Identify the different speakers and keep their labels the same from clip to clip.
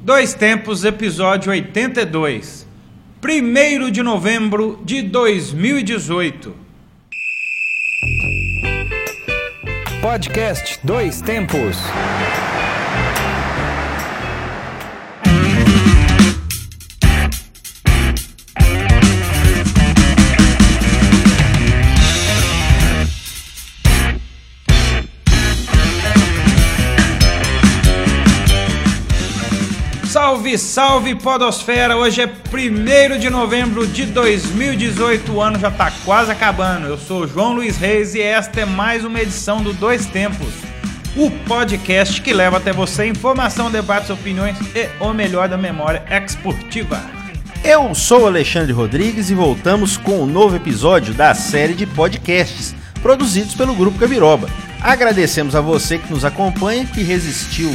Speaker 1: Dois Tempos, episódio 82. 1 de novembro de 2018.
Speaker 2: Podcast Dois Tempos.
Speaker 1: Salve, salve Podosfera! Hoje é 1 de novembro de 2018, o ano já tá quase acabando. Eu sou João Luiz Reis e esta é mais uma edição do Dois Tempos, o podcast que leva até você informação, debates, opiniões e o melhor da memória esportiva.
Speaker 3: Eu sou Alexandre Rodrigues e voltamos com um novo episódio da série de podcasts produzidos pelo Grupo Gabiroba. Agradecemos a você que nos acompanha, que resistiu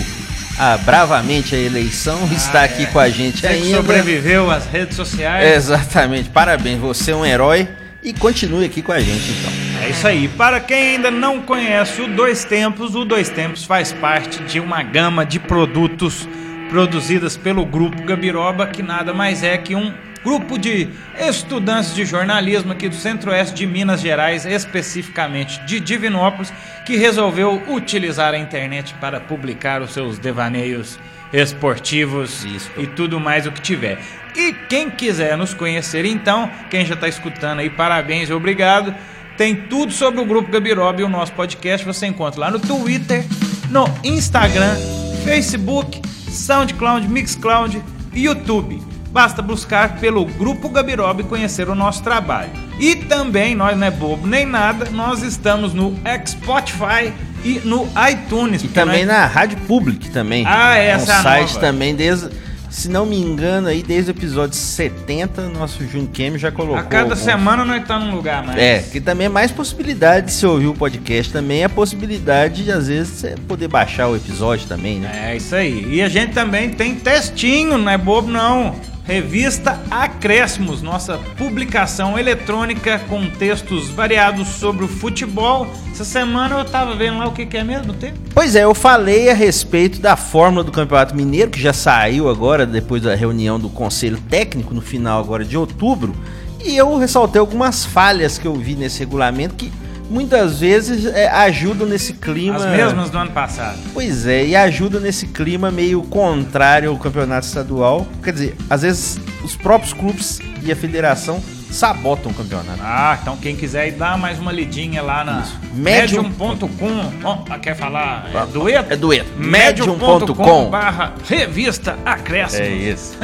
Speaker 3: a, bravamente a eleição, está
Speaker 1: Ah,
Speaker 3: aqui
Speaker 1: é.
Speaker 3: com a gente
Speaker 1: Você
Speaker 3: ainda.
Speaker 1: sobreviveu às redes sociais.
Speaker 3: Exatamente, parabéns, você é um herói e continue aqui com a gente então.
Speaker 1: É isso aí. Para quem ainda não conhece o Dois Tempos, o Dois Tempos faz parte de uma gama de produtos produzidas pelo Grupo Gabiroba, que nada mais é que um grupo de estudantes de jornalismo aqui do Centro-Oeste de Minas Gerais, especificamente de Divinópolis, que resolveu utilizar a internet para publicar os seus devaneios esportivos
Speaker 3: Isso.
Speaker 1: e tudo mais o que tiver. E quem quiser nos conhecer, então, quem já está escutando aí, parabéns obrigado. Tem tudo sobre o Grupo Gabiroba e o nosso podcast. Você encontra lá no Twitter, no Instagram, Facebook, SoundCloud, Mixcloud e YouTube. Basta buscar pelo Grupo Gabiroba e conhecer o nosso trabalho. E também, nós não é bobo nem nada, nós estamos no Spotify e no iTunes.
Speaker 3: E também
Speaker 1: nós-
Speaker 3: na Rádio Public também.
Speaker 1: Ah,
Speaker 3: é um
Speaker 1: essa é a
Speaker 3: site
Speaker 1: nova.
Speaker 3: também desde, se não me engano aí desde o episódio 70, nosso Jun Kemi já colocou.
Speaker 1: A cada
Speaker 3: alguns-
Speaker 1: semana nós estamos num lugar mais.
Speaker 3: É, que também é mais possibilidade de você ouvir o podcast também, é a possibilidade de às vezes você poder baixar o episódio também, né?
Speaker 1: É isso aí. E a gente também tem textinho, não é bobo não. Revista Acréscimos, nossa publicação eletrônica com textos variados sobre o futebol. Essa semana eu tava vendo lá o que, que é mesmo, tem?
Speaker 3: Pois é, eu falei a respeito da fórmula do Campeonato Mineiro, que já saiu agora depois da reunião do Conselho Técnico no final agora de outubro, e eu ressaltei algumas falhas que eu vi nesse regulamento que muitas vezes é, ajudam nesse clima.
Speaker 1: As mesmas do ano passado.
Speaker 3: Pois é, e ajuda nesse clima meio contrário ao campeonato estadual. Quer dizer, às vezes os próprios clubes e a federação sabotam o campeonato.
Speaker 1: Ah, então quem quiser ir dar mais uma lidinha lá na
Speaker 3: Isso. Medium-
Speaker 1: medium.com. Ó, quer falar? É dueto?
Speaker 3: É dueto.
Speaker 1: medium.com
Speaker 3: Medium.com.
Speaker 1: barra revista Acréscimos.
Speaker 3: É isso.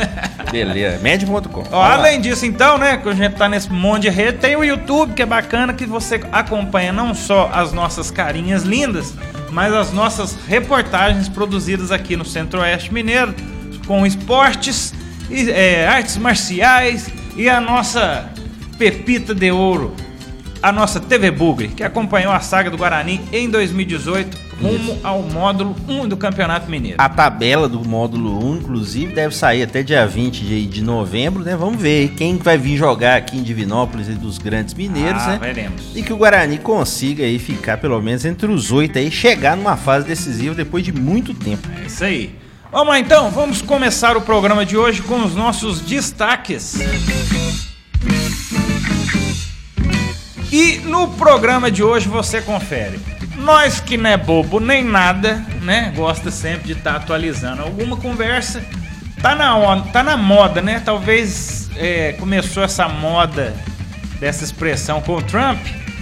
Speaker 3: Beleza. Medium.com.
Speaker 1: Além disso, então, né, que a gente tá nesse monte de rede, tem o YouTube, que é bacana, que você acompanha não só as nossas carinhas lindas, mas as nossas reportagens produzidas aqui no Centro-Oeste Mineiro, com esportes, e, é, artes marciais e a nossa pepita de ouro, a nossa TV Bugre, que acompanhou a saga do Guarani em 2018, rumo ao módulo 1 do Campeonato Mineiro.
Speaker 3: A tabela do módulo 1, inclusive, deve sair até dia 20 de, de novembro, né? Vamos ver quem vai vir jogar aqui em Divinópolis e dos grandes mineiros,
Speaker 1: ah,
Speaker 3: né?
Speaker 1: veremos.
Speaker 3: E que o Guarani consiga aí ficar pelo menos entre os oito aí, chegar numa fase decisiva depois de muito tempo.
Speaker 1: É isso aí. Vamos lá então, vamos começar o programa de hoje com os nossos destaques. E no programa de hoje você confere. Nós que não é bobo nem nada, né? Gosta sempre de estar atualizando alguma conversa. Tá na, on- tá na moda, né? Talvez é, começou essa moda dessa expressão com o Trump,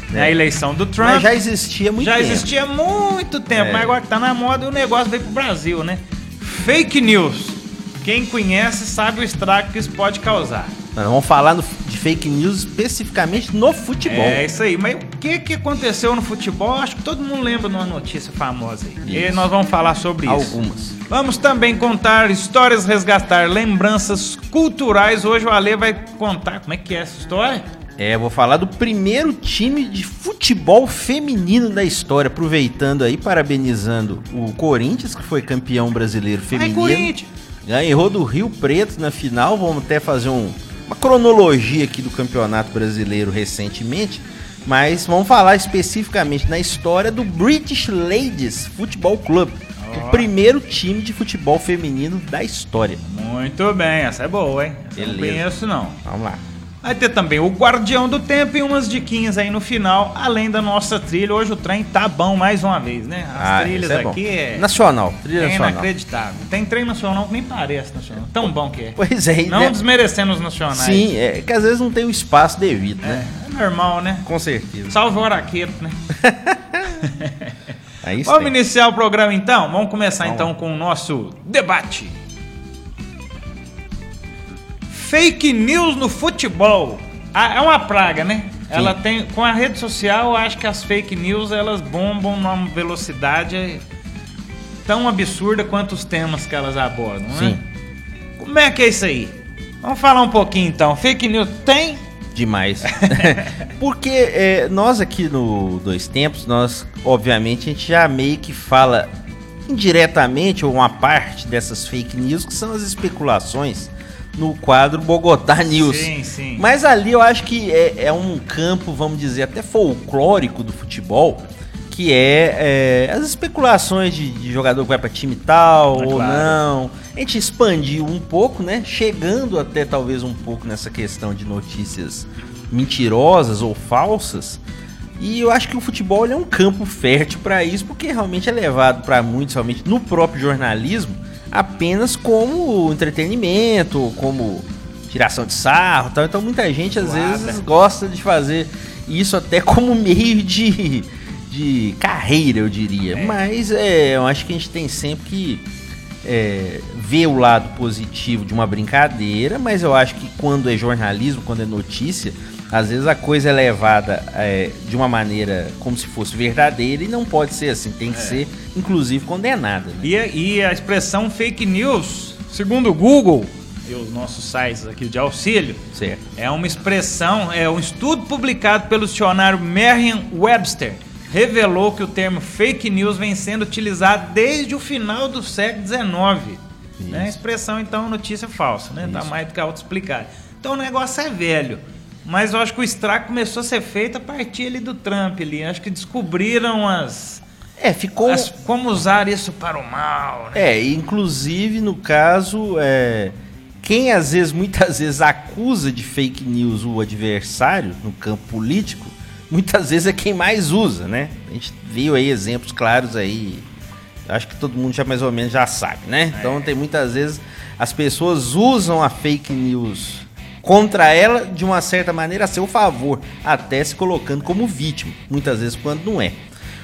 Speaker 1: né? A eleição do Trump.
Speaker 3: Mas já existia muito
Speaker 1: Já
Speaker 3: tempo.
Speaker 1: existia há muito tempo,
Speaker 3: É.
Speaker 1: mas agora que tá na moda e o negócio veio pro Brasil, né? Fake news. Quem conhece sabe o estrago que isso pode causar.
Speaker 3: Nós vamos falar no- de fake news especificamente no futebol.
Speaker 1: É isso aí. Mas o que, que aconteceu no futebol? Acho que todo mundo lembra de uma notícia famosa aí. E
Speaker 3: Isso.
Speaker 1: nós vamos falar sobre isso.
Speaker 3: Algumas.
Speaker 1: Vamos também contar histórias, resgatar lembranças culturais. Hoje o Ale vai contar como é que é essa história.
Speaker 3: É, vou falar do primeiro time de futebol feminino da história, aproveitando aí, parabenizando o Corinthians, que foi campeão brasileiro
Speaker 1: Ai,
Speaker 3: feminino.
Speaker 1: Corinthians!
Speaker 3: Ganhou do Rio Preto na final. Vamos até fazer um- uma cronologia aqui do Campeonato Brasileiro recentemente. Mas vamos falar especificamente na história do British Ladies Football Club. o primeiro time de futebol feminino da história.
Speaker 1: Muito bem, essa é boa, hein? Essa eu Não conheço, não.
Speaker 3: Vamos lá.
Speaker 1: Vai ter também o Guardião do Tempo e umas diquinhas aí no final, além da nossa trilha. Hoje o trem tá bom mais uma vez, né?
Speaker 3: As ah, trilhas é aqui é. Nacional,
Speaker 1: trilha é nacional. inacreditável. Tem trem nacional que nem parece nacional. Tão bom que é.
Speaker 3: Pois é,
Speaker 1: Não né? desmerecendo os nacionais.
Speaker 3: Sim, é que às vezes não tem o espaço devido, né?
Speaker 1: É, é normal, né?
Speaker 3: Com certeza.
Speaker 1: Salve o Araqueto, né? Vamos tem. iniciar o programa então? Vamos começar Vamos. então com o nosso debate. Fake news no futebol. Ah, é uma praga, né? Sim. Ela tem. Com a rede social, eu acho que as fake news elas bombam numa velocidade tão absurda quanto os temas que elas abordam, né? Sim. Como é que é isso aí? Vamos falar um pouquinho então. Fake news tem?
Speaker 3: Demais. Porque é, nós aqui no Dois Tempos, nós, obviamente, a gente já meio que fala indiretamente ou uma parte dessas fake news, que são as especulações no quadro Bogotá News.
Speaker 1: Sim, sim.
Speaker 3: Mas ali eu acho que é, é um campo, vamos dizer, até folclórico do futebol, que é, é as especulações de, de, jogador que vai para time tal é ou claro. não. A gente expandiu um pouco, né? Chegando até talvez um pouco nessa questão de notícias mentirosas ou falsas. E eu acho que o futebol é um campo fértil para isso, porque realmente é levado para muitos, realmente no próprio jornalismo, apenas como entretenimento, como tiração de sarro tal. Então muita gente às vezes gosta de fazer isso até como meio de, de carreira, eu diria. É. Mas é, eu acho que a gente tem sempre que é, ver o lado positivo de uma brincadeira, mas eu acho que quando é jornalismo, quando é notícia, às vezes a coisa é levada é, de uma maneira como se fosse verdadeira e não pode ser assim, tem que é. ser inclusive condenada. Né?
Speaker 1: E, e a expressão fake news, segundo o Google e os nossos sites aqui de auxílio,
Speaker 3: certo.
Speaker 1: é uma expressão, é um estudo publicado pelo dicionário Merriam-Webster revelou que o termo fake news vem sendo utilizado desde o final do século XIX. Né? A expressão, então, notícia falsa, né? Tá mais do que auto-explicado. Então o negócio é velho. Mas eu acho que o estrago começou a ser feito a partir ali do Trump ali. Acho que descobriram as.
Speaker 3: É, ficou. As,
Speaker 1: como usar isso para o mal.
Speaker 3: Né? É, inclusive no caso, é, quem às vezes, muitas vezes, acusa de fake news o adversário no campo político, muitas vezes é quem mais usa, né? A gente viu aí exemplos claros aí. Acho que todo mundo já mais ou menos já sabe, né? Então é. tem muitas vezes as pessoas usam a fake news contra ela de uma certa maneira a seu favor, até se colocando como vítima, muitas vezes quando não é.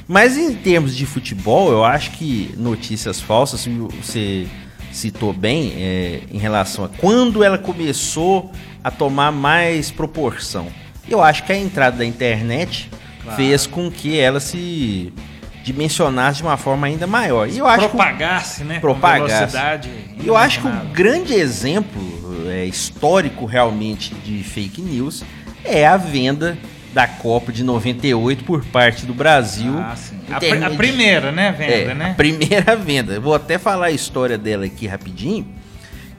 Speaker 3: Mas em termos de futebol, eu acho que notícias falsas, você citou bem é, em relação a quando ela começou a tomar mais proporção. Eu acho que a entrada da internet claro. fez com que ela se dimensionasse de uma forma ainda maior. E eu acho
Speaker 1: propagasse, que, né?
Speaker 3: Propagasse. Eu acho que o grande exemplo é, histórico realmente de fake news é a venda da Copa de 98 por parte do Brasil. Ah,
Speaker 1: a, pr a, primeira, né, venda,
Speaker 3: é,
Speaker 1: né?
Speaker 3: A primeira venda. Vou até falar a história dela aqui rapidinho,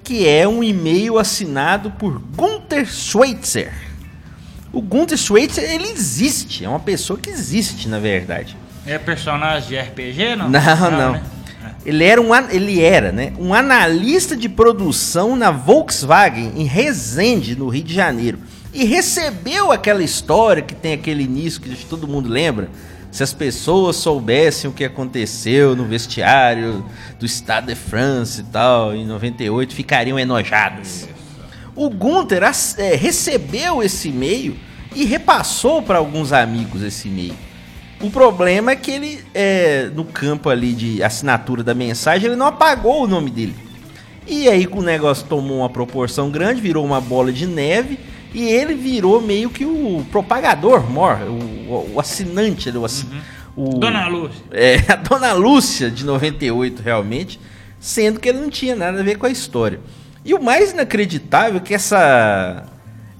Speaker 3: que é um e-mail assinado por Gunther Schweitzer. O Gunther Schweitzer, ele existe, é uma pessoa que existe, na verdade.
Speaker 1: É personagem de RPG, não?
Speaker 3: Não, não. não. Né? Ele era, um, ele era né, um analista de produção na Volkswagen em Resende, no Rio de Janeiro. E recebeu aquela história que tem aquele início que todo mundo lembra. Se as pessoas soubessem o que aconteceu no vestiário do Stade de France e tal, em 98, ficariam enojadas. O Gunther é, recebeu esse e-mail e repassou para alguns amigos esse e-mail. O problema é que ele, é, no campo ali de assinatura da mensagem, ele não apagou o nome dele. E aí o negócio tomou uma proporção grande, virou uma bola de neve e ele virou meio que o propagador, mor, o, o assinante, o, assin,
Speaker 1: uhum. o, Dona Lúcia.
Speaker 3: É, a Dona Lúcia de 98 realmente, sendo que ele não tinha nada a ver com a história. E o mais inacreditável é que essa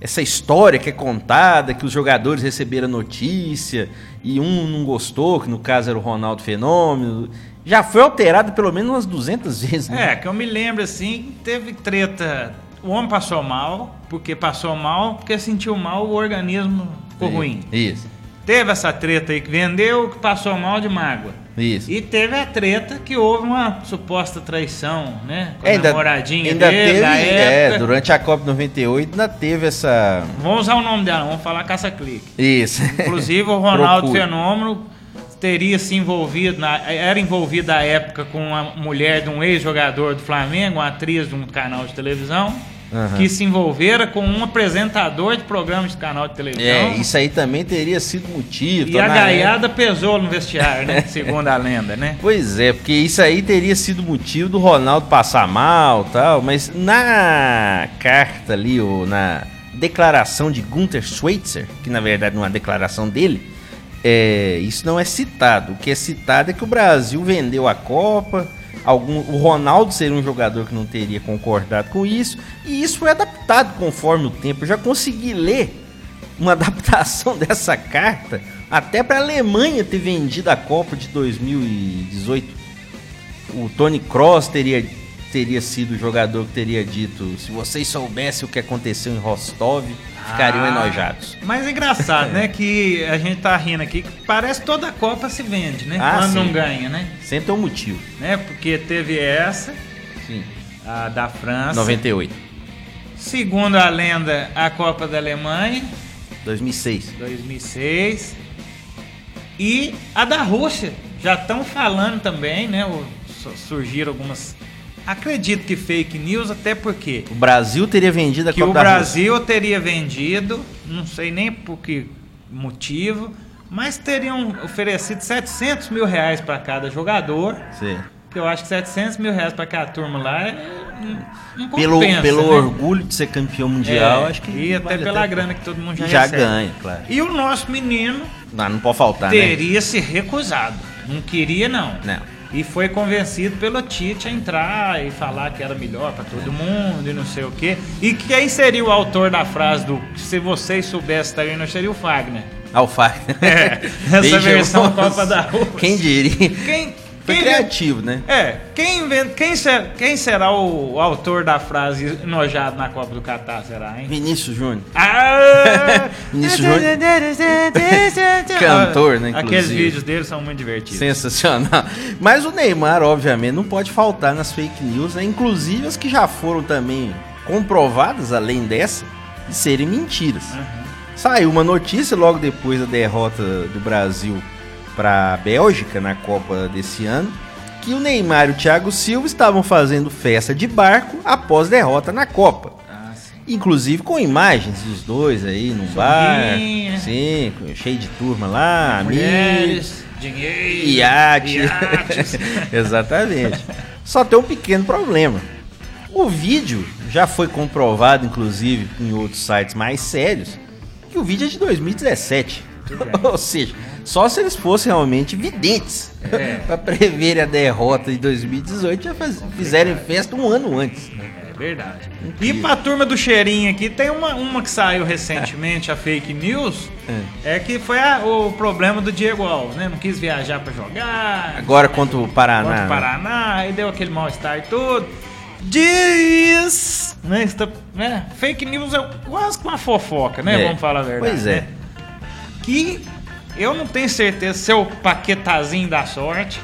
Speaker 3: essa história que é contada, que os jogadores receberam notícia e um não gostou, que no caso era o Ronaldo Fenômeno, já foi alterado pelo menos umas 200 vezes.
Speaker 1: Né? É, que eu me lembro assim, teve treta. O homem passou mal, porque passou mal, porque sentiu mal, o organismo ficou ruim.
Speaker 3: Isso.
Speaker 1: Teve essa treta aí que vendeu, que passou mal de mágoa.
Speaker 3: Isso.
Speaker 1: E teve a treta que houve uma suposta traição, né? Com
Speaker 3: É,
Speaker 1: a
Speaker 3: ainda,
Speaker 1: namoradinha
Speaker 3: ainda
Speaker 1: dele,
Speaker 3: teve, é, durante a Copa 98 ainda teve essa.
Speaker 1: Vamos usar o nome dela, vamos falar caça-clique.
Speaker 3: Isso.
Speaker 1: Inclusive o Ronaldo. Fenômeno teria se envolvido, na- era envolvido à época com uma mulher de um ex-jogador do Flamengo, uma atriz de um canal de televisão,
Speaker 3: Aham.
Speaker 1: que se envolvera com um apresentador de programa de canal de televisão.
Speaker 3: É, isso aí também teria sido motivo.
Speaker 1: E a
Speaker 3: na
Speaker 1: gaiada pesou no vestiário, né? Segundo a lenda, né?
Speaker 3: Pois é, porque isso aí teria sido motivo do Ronaldo passar mal tal, mas na carta ali, ou na declaração de Gunther Schweitzer, que na verdade não é uma declaração dele, é, isso não é citado. O que é citado é que o Brasil vendeu a Copa, algum, o Ronaldo seria um jogador que não teria concordado com isso, e isso foi adaptado conforme o tempo. Eu já consegui ler uma adaptação dessa carta até para a Alemanha ter vendido a Copa de 2018. O Tony Cross teria, teria sido o jogador que teria dito: se vocês soubessem o que aconteceu em Rostov, ficariam
Speaker 1: Ah,
Speaker 3: enojados.
Speaker 1: Mas é engraçado, né? Que a gente tá rindo aqui, que parece que toda a Copa se vende, né?
Speaker 3: Ah,
Speaker 1: Quando
Speaker 3: sim.
Speaker 1: não ganha, né?
Speaker 3: Sempre tem um motivo.
Speaker 1: né? Porque teve essa,
Speaker 3: Sim.
Speaker 1: a da França.
Speaker 3: 98,
Speaker 1: Segundo a lenda, a Copa da Alemanha,
Speaker 3: 2006.
Speaker 1: 2006. E a da Rússia. Já estão falando também, né? o- Surgiram algumas. Acredito que fake news, até porque
Speaker 3: O Brasil teria vendido a
Speaker 1: que o
Speaker 3: da Rússia.
Speaker 1: Brasil teria vendido, não sei nem por que motivo, mas teriam oferecido 700 mil reais para cada jogador.
Speaker 3: Sim.
Speaker 1: Que eu acho que 700 mil reais para cada turma lá é, não, não
Speaker 3: Pelo,
Speaker 1: compensa,
Speaker 3: pelo
Speaker 1: né?
Speaker 3: orgulho de ser campeão mundial,
Speaker 1: É,
Speaker 3: acho que.
Speaker 1: E até
Speaker 3: vale
Speaker 1: pela grana que todo mundo já,
Speaker 3: Já
Speaker 1: recebe.
Speaker 3: ganha, claro.
Speaker 1: E o nosso menino
Speaker 3: Não, não pode faltar, né?
Speaker 1: teria se recusado. Não queria, não.
Speaker 3: Não.
Speaker 1: E foi convencido pelo Tite a entrar e falar que era melhor pra todo mundo e não sei o quê. E quem seria o autor da frase do se vocês soubessem também não seria o Fagner?
Speaker 3: Alface.
Speaker 1: É, essa versão Copa da Rússia.
Speaker 3: Quem diria?
Speaker 1: Quem,
Speaker 3: Foi
Speaker 1: quem
Speaker 3: criativo, né?
Speaker 1: É, quem, inventa, quem, ser- quem será o, autor da frase enojado na Copa do Catar, será, hein?
Speaker 3: Vinícius Júnior.
Speaker 1: Ah!
Speaker 3: Vinícius Júnior. Cantor, né,
Speaker 1: Aqueles
Speaker 3: inclusive.
Speaker 1: vídeos dele são muito divertidos.
Speaker 3: Sensacional. Mas o Neymar, obviamente, não pode faltar nas fake news, né? Inclusive as que já foram também comprovadas, além dessa, de serem mentiras. Saiu uma notícia logo depois da derrota do Brasil para a Bélgica na Copa desse ano, que o Neymar e o Thiago Silva estavam fazendo festa de barco após derrota na Copa.
Speaker 1: Ah, sim.
Speaker 3: Inclusive com imagens dos dois aí num
Speaker 1: Sorrinha.
Speaker 3: bar, sim, com- cheio de turma lá, amigos,
Speaker 1: Mulheres, dinheiro,
Speaker 3: iate.
Speaker 1: iates.
Speaker 3: Exatamente. Só tem um pequeno problema. O vídeo já foi comprovado, inclusive, em outros sites mais sérios, que o vídeo é de 2017.
Speaker 1: Tudo bem.
Speaker 3: Ou seja, só se eles fossem realmente videntes
Speaker 1: É.
Speaker 3: para prever a derrota de 2018, já faz, fizerem festa um ano antes.
Speaker 1: É verdade. E pra turma do cheirinho aqui, tem uma, uma que saiu recentemente, a fake news, é, que foi a- o problema do Diego Alves, né? Não quis viajar pra jogar,
Speaker 3: Agora contra o Paraná.
Speaker 1: contra o Paraná, aí deu aquele mal-estar e tudo. Diz, né, está- né, Fake news é quase que uma fofoca, né?
Speaker 3: É.
Speaker 1: Vamos falar a verdade.
Speaker 3: Pois é.
Speaker 1: né? Que eu não tenho certeza se é o paquetazinho da sorte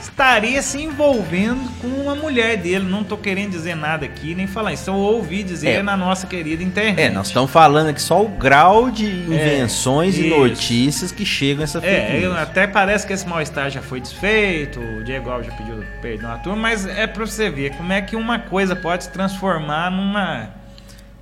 Speaker 1: estaria se envolvendo com uma mulher dele. Não tô querendo dizer nada aqui, nem falar isso. Eu ouvi dizer
Speaker 3: É.
Speaker 1: na nossa querida internet.
Speaker 3: É, nós estamos falando aqui só o grau de invenções e
Speaker 1: isso.
Speaker 3: notícias que chegam a essa
Speaker 1: É, eu- até parece que esse mal-estar já foi desfeito, o Diego Alves já pediu perdão à turma, mas é pra você ver como é que uma coisa pode se transformar numa,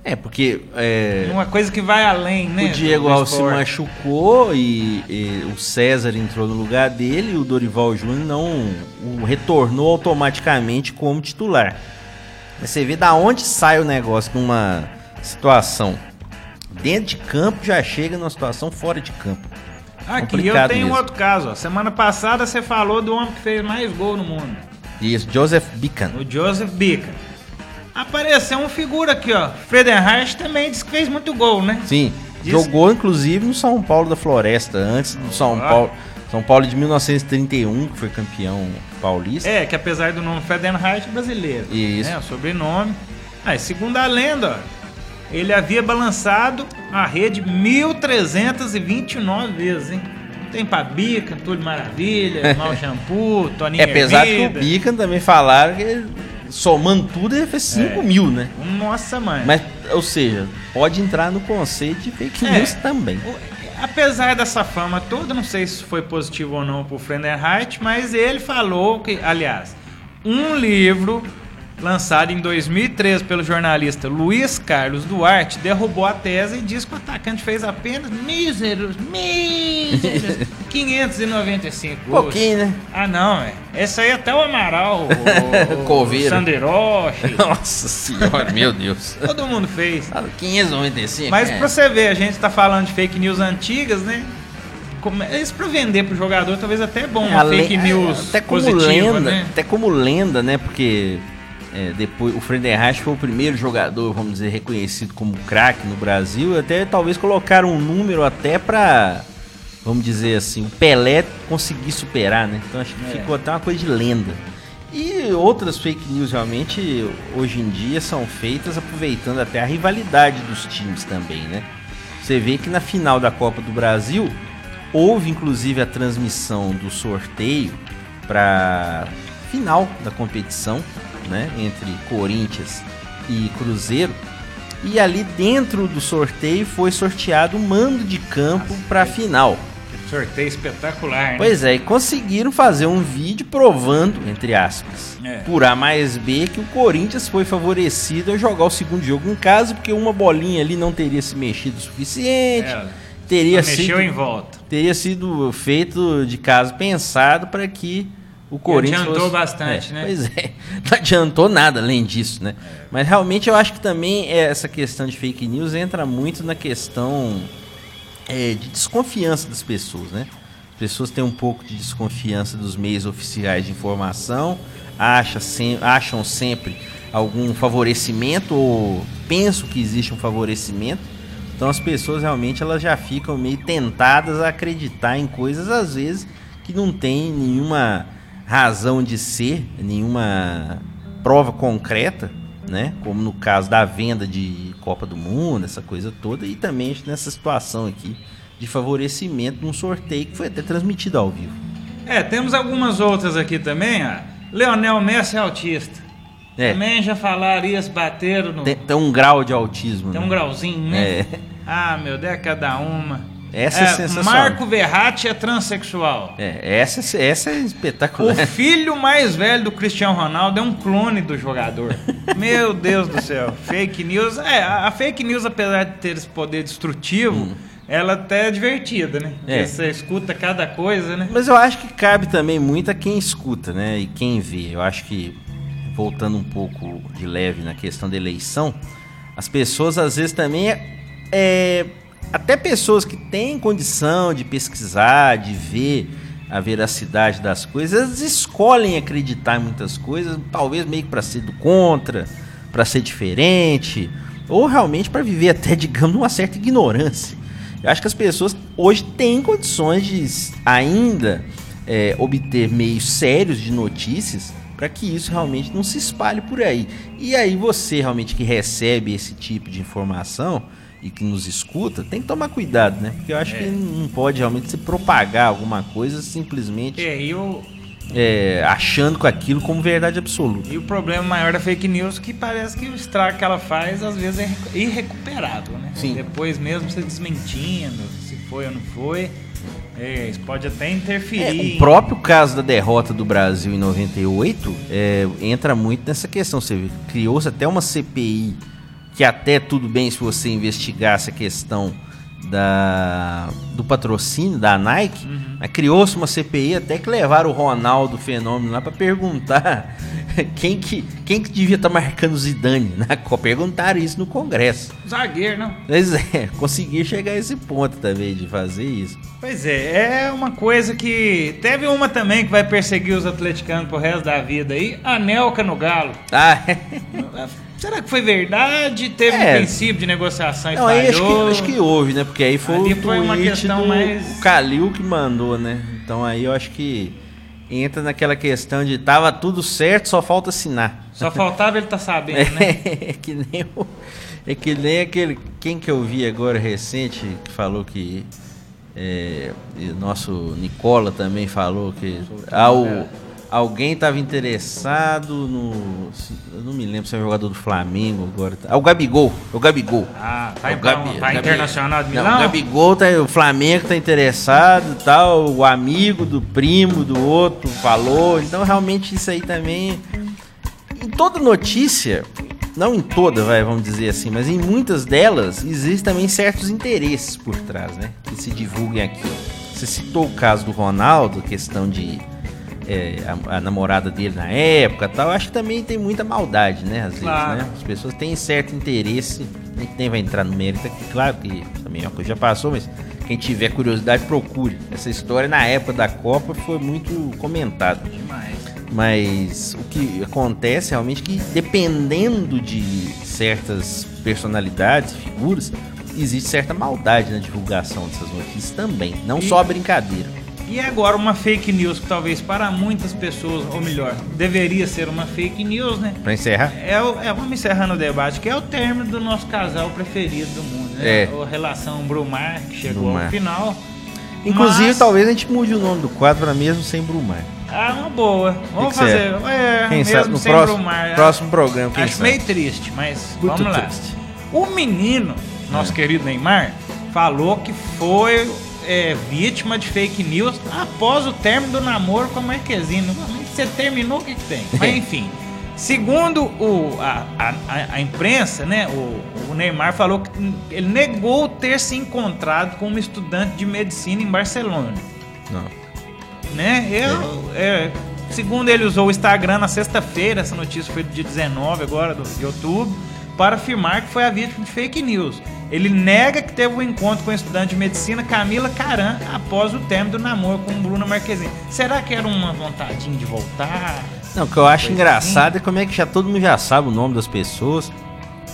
Speaker 3: É, porque é,
Speaker 1: numa coisa que vai além, né?
Speaker 3: o Diego Alves se machucou e, e o César entrou no lugar dele e o Dorival Júnior não o retornou automaticamente como titular. Mas você vê da onde sai o negócio numa situação dentro de campo, já chega numa situação fora de campo.
Speaker 1: Aqui eu
Speaker 3: complicado
Speaker 1: tenho
Speaker 3: mesmo.
Speaker 1: outro caso. Ó. Semana passada você falou do homem que fez mais gol no mundo,
Speaker 3: Isso, Joseph Bican.
Speaker 1: o Joseph Bica. Apareceu uma figura aqui, ó. Friedenreich também disse que fez muito gol, né?
Speaker 3: Sim,
Speaker 1: Diz-
Speaker 3: jogou inclusive no São Paulo da Floresta, antes do São
Speaker 1: Ah.
Speaker 3: Paulo. São Paulo de 1931, que foi campeão paulista.
Speaker 1: É, que apesar do nome Friedenreich é brasileiro.
Speaker 3: Isso.
Speaker 1: Né, o sobrenome. Aí, segundo a lenda, ó, ele havia balançado a rede 1329 vezes, hein? Tem pra Bica, Túlio Maravilha, Mal Shampoo, Toninho
Speaker 3: É, apesar que o. Bican também falaram que somando tudo ele fez 5
Speaker 1: É.
Speaker 3: mil, né?
Speaker 1: Nossa, mãe.
Speaker 3: Mas, ou seja, pode entrar no conceito de fake
Speaker 1: É.
Speaker 3: news também.
Speaker 1: O- Apesar dessa fama toda, não sei se foi positivo ou não pro Frenderheit, mas ele falou que, aliás, um livro lançado em 2013 pelo jornalista Luiz Carlos Duarte derrubou a tese e diz que o atacante fez apenas míseros, míseros 595 gols.
Speaker 3: Pouquinho, né?
Speaker 1: Ah, não, é. Esse aí até o Amaral, o, o, o. Sanderoche,
Speaker 3: Nossa senhora, meu Deus.
Speaker 1: todo mundo fez.
Speaker 3: Fala 595.
Speaker 1: Mas
Speaker 3: é.
Speaker 1: pra você ver, a gente tá falando de fake news antigas, né? Como- Isso pra vender pro jogador talvez até é bom,
Speaker 3: É,
Speaker 1: uma fake news
Speaker 3: até como
Speaker 1: positiva,
Speaker 3: lenda,
Speaker 1: né?
Speaker 3: até como lenda, né? Porque é, depois o Friedenreich foi o primeiro jogador, vamos dizer, reconhecido como craque no Brasil. Até talvez colocaram um número até pra, vamos dizer assim, o Pelé conseguir superar, né? Então acho que
Speaker 1: É.
Speaker 3: ficou até uma coisa de lenda. E outras fake news realmente hoje em dia são feitas aproveitando até a rivalidade dos times também, né? Você vê que na final da Copa do Brasil houve inclusive a transmissão do sorteio para final da competição, né, entre Corinthians e Cruzeiro. E ali dentro do sorteio foi sorteado o mando de campo para a final.
Speaker 1: Sorteio espetacular, né?
Speaker 3: Pois é, e conseguiram fazer um vídeo provando, entre aspas,
Speaker 1: É.
Speaker 3: por A mais B, que o Corinthians foi favorecido a jogar o segundo jogo em casa, porque uma bolinha ali não teria se mexido o suficiente,
Speaker 1: É,
Speaker 3: teria sido,
Speaker 1: mexeu em volta.
Speaker 3: teria sido feito de caso pensado para que o Corinthians
Speaker 1: adiantou
Speaker 3: fosse-
Speaker 1: bastante,
Speaker 3: É,
Speaker 1: né?
Speaker 3: Pois é, não adiantou nada além disso, né? Mas realmente eu acho que também essa questão de fake news entra muito na questão é, de desconfiança das pessoas, né? As pessoas têm um pouco de desconfiança dos meios oficiais de informação, acha sem- acham sempre algum favorecimento ou pensam que existe um favorecimento. Então as pessoas realmente elas já ficam meio tentadas a acreditar em coisas às vezes que não tem nenhuma razão de ser, nenhuma prova concreta, né? Como no caso da venda de Copa do Mundo, essa coisa toda, e também nessa situação aqui de favorecimento num sorteio que foi até transmitido ao vivo.
Speaker 1: É, temos algumas outras aqui também, ó. Leonel Messi é autista.
Speaker 3: É.
Speaker 1: Também já falaram isso, bateram no...
Speaker 3: Tem, tem um grau de autismo.
Speaker 1: Tem
Speaker 3: né?
Speaker 1: um grauzinho, né?
Speaker 3: É.
Speaker 1: Ah, meu Deus, é cada uma.
Speaker 3: Essa é sensacional.
Speaker 1: Marco Verratti é transexual.
Speaker 3: É, essa, essa é espetacular.
Speaker 1: O filho mais velho do Cristiano Ronaldo é um clone do jogador. Meu Deus do céu. Fake news. É, a fake news, apesar de ter esse poder destrutivo, ela até é divertida, né?
Speaker 3: Hum. É.
Speaker 1: Você escuta cada coisa, né?
Speaker 3: Mas eu acho que cabe também muito a quem escuta, né? E quem vê. Eu acho que, voltando um pouco de leve na questão da eleição, as pessoas às vezes também. É, é, até pessoas que têm condição de pesquisar, de ver a veracidade das coisas, elas escolhem acreditar em muitas coisas, talvez meio que para ser do contra, para ser diferente, ou realmente para viver até, digamos, uma certa ignorância. Eu acho que as pessoas hoje têm condições de ainda é, obter meios sérios de notícias para que isso realmente não se espalhe por aí. E aí você realmente que recebe esse tipo de informação e que nos escuta, tem que tomar cuidado, né? Porque eu acho
Speaker 1: É.
Speaker 3: que não pode realmente se propagar alguma coisa simplesmente
Speaker 1: É, e o,
Speaker 3: é, achando com aquilo como verdade absoluta.
Speaker 1: e o problema maior da fake news é que parece que o estrago que ela faz às vezes é irrecuperável, né?
Speaker 3: Sim.
Speaker 1: Depois mesmo você desmentindo se foi ou não foi. É, isso pode até
Speaker 3: É,
Speaker 1: interferir.
Speaker 3: o próprio caso da derrota do Brasil em 98 é, entra muito nessa questão. Você criou-se até uma CPI que até tudo bem se você investigasse a questão da, do patrocínio da Nike, mas criou-se uma CPI até que levaram o Ronaldo Fenômeno lá para perguntar quem que, quem que devia estar marcando o Zidane na Copa. Perguntaram isso no Congresso.
Speaker 1: Zagueiro, não?
Speaker 3: Pois é, conseguir chegar a esse ponto também de fazer isso.
Speaker 1: Pois é, é uma coisa que. Teve uma também que vai perseguir os atleticanos pro resto da vida aí, a Nelca no Galo.
Speaker 3: Ah,
Speaker 1: Será que foi verdade? Teve
Speaker 3: É.
Speaker 1: um princípio de negociação e
Speaker 3: Não, aí acho que,
Speaker 1: falhou?
Speaker 3: acho que houve, né? Porque aí foi
Speaker 1: Ali
Speaker 3: o
Speaker 1: foi uma questão
Speaker 3: do
Speaker 1: mais-
Speaker 3: o Calil que mandou, né? Então aí eu acho que entra naquela questão de tava tudo certo, só falta assinar.
Speaker 1: Só faltava ele tá sabendo, né?
Speaker 3: É que nem o, é que nem aquele quem que eu vi agora recente que falou que É, e o nosso Nicola também falou que ao, alguém estava interessado no. Eu não me lembro se é jogador do Flamengo agora. Ah, o Gabigol. O Gabigol.
Speaker 1: Ah, tá,
Speaker 3: o
Speaker 1: em-
Speaker 3: Gabi-
Speaker 1: tá internacional de
Speaker 3: Não,
Speaker 1: Milão?
Speaker 3: o Gabigol, tá, o Flamengo tá interessado e tal, o amigo do primo do outro falou. Então, realmente, isso aí também. Em toda notícia, não em toda, vai, vamos dizer assim, mas em muitas delas, existem também certos interesses por trás, né? Que se divulguem aqui. Você citou o caso do Ronaldo, questão de. É, a, a namorada dele na época tal, acho que também tem muita maldade, né? Às vezes,
Speaker 1: Claro.
Speaker 3: né? As pessoas têm certo interesse, a gente nem vai entrar no mérito aqui, claro que também é uma coisa já passou, mas quem tiver curiosidade, procure. Essa história na época da Copa foi muito comentada.
Speaker 1: Demais.
Speaker 3: Mas o que acontece realmente é que dependendo de certas personalidades, figuras, existe certa maldade na divulgação dessas notícias também. Não
Speaker 1: E-
Speaker 3: só a brincadeira.
Speaker 1: E agora uma fake news que talvez para muitas pessoas, ou melhor, deveria ser uma fake news, né?
Speaker 3: Pra encerrar,
Speaker 1: É, o, é, vamos encerrando o debate, que é o término do nosso casal preferido do mundo, né?
Speaker 3: É.
Speaker 1: A relação Brumar, que chegou
Speaker 3: Brumar.
Speaker 1: ao final.
Speaker 3: inclusive
Speaker 1: Mas-
Speaker 3: talvez a gente mude o nome do quadro para mesmo sem Brumar.
Speaker 1: Ah, uma boa. Vamos
Speaker 3: que
Speaker 1: fazer. É,
Speaker 3: Quem
Speaker 1: mesmo
Speaker 3: sabe no
Speaker 1: sem
Speaker 3: próximo,
Speaker 1: Brumar.
Speaker 3: próximo programa, quem
Speaker 1: Acho
Speaker 3: sabe?
Speaker 1: meio triste, mas
Speaker 3: Muito
Speaker 1: vamos lá.
Speaker 3: triste.
Speaker 1: O menino, nosso
Speaker 3: É.
Speaker 1: querido Neymar, falou que foi é, vítima de fake news após o término do namoro com a Marquezine. Você terminou, o que, que tem? Mas enfim. Segundo o, a, a, a- imprensa, né, o, o Neymar falou que ele negou ter se encontrado com uma estudante de medicina em Barcelona
Speaker 3: Não.
Speaker 1: né? Eu, é, segundo ele usou o Instagram na sexta-feira, essa notícia foi do dia 19 agora do, de outubro, para afirmar que foi a vítima de fake news. Ele nega que teve um encontro com a estudante de medicina Camila Caran após o término do namoro com Bruna Marquezine. Será que era uma vontadinha de voltar?
Speaker 3: Não, o que eu acho
Speaker 1: Coisa
Speaker 3: engraçado é como é que já todo mundo já sabe o nome das pessoas.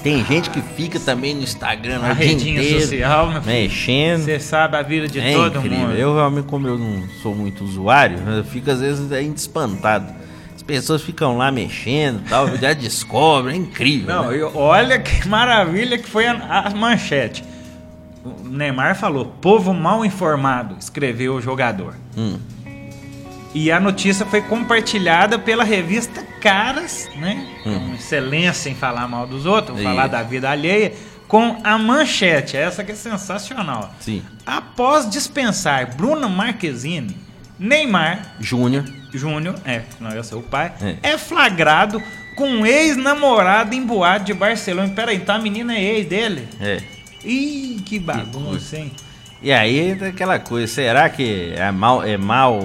Speaker 3: Tem gente que fica também no Instagram
Speaker 1: A
Speaker 3: o dia
Speaker 1: redinha
Speaker 3: inteiro,
Speaker 1: social, meu filho.
Speaker 3: mexendo.
Speaker 1: Você sabe a vida de
Speaker 3: é
Speaker 1: todo
Speaker 3: incrível.
Speaker 1: mundo.
Speaker 3: Eu realmente, como eu não sou muito usuário, eu fico às vezes ainda espantado. As pessoas ficam lá mexendo tal, já descobrem, é incrível.
Speaker 1: Não,
Speaker 3: né?
Speaker 1: olha que maravilha que foi a, a manchete. O Neymar falou: povo mal informado, escreveu o jogador.
Speaker 3: Hum,
Speaker 1: E a notícia foi compartilhada pela revista Caras, né?
Speaker 3: Hum.
Speaker 1: Excelência em falar mal dos outros,
Speaker 3: Isso.
Speaker 1: falar da vida alheia, com a manchete, essa que é sensacional.
Speaker 3: sim.
Speaker 1: Após dispensar Bruno Marquezine, Neymar
Speaker 3: Júnior.
Speaker 1: Júnior, é, não eu sou o pai,
Speaker 3: É.
Speaker 1: é, flagrado com um ex-namorado em boate de Barcelona. Peraí, então a menina é ex dele?
Speaker 3: É.
Speaker 1: Ih, que bagunça, hein?
Speaker 3: E aí, é aquela coisa, será que é mal, é mal.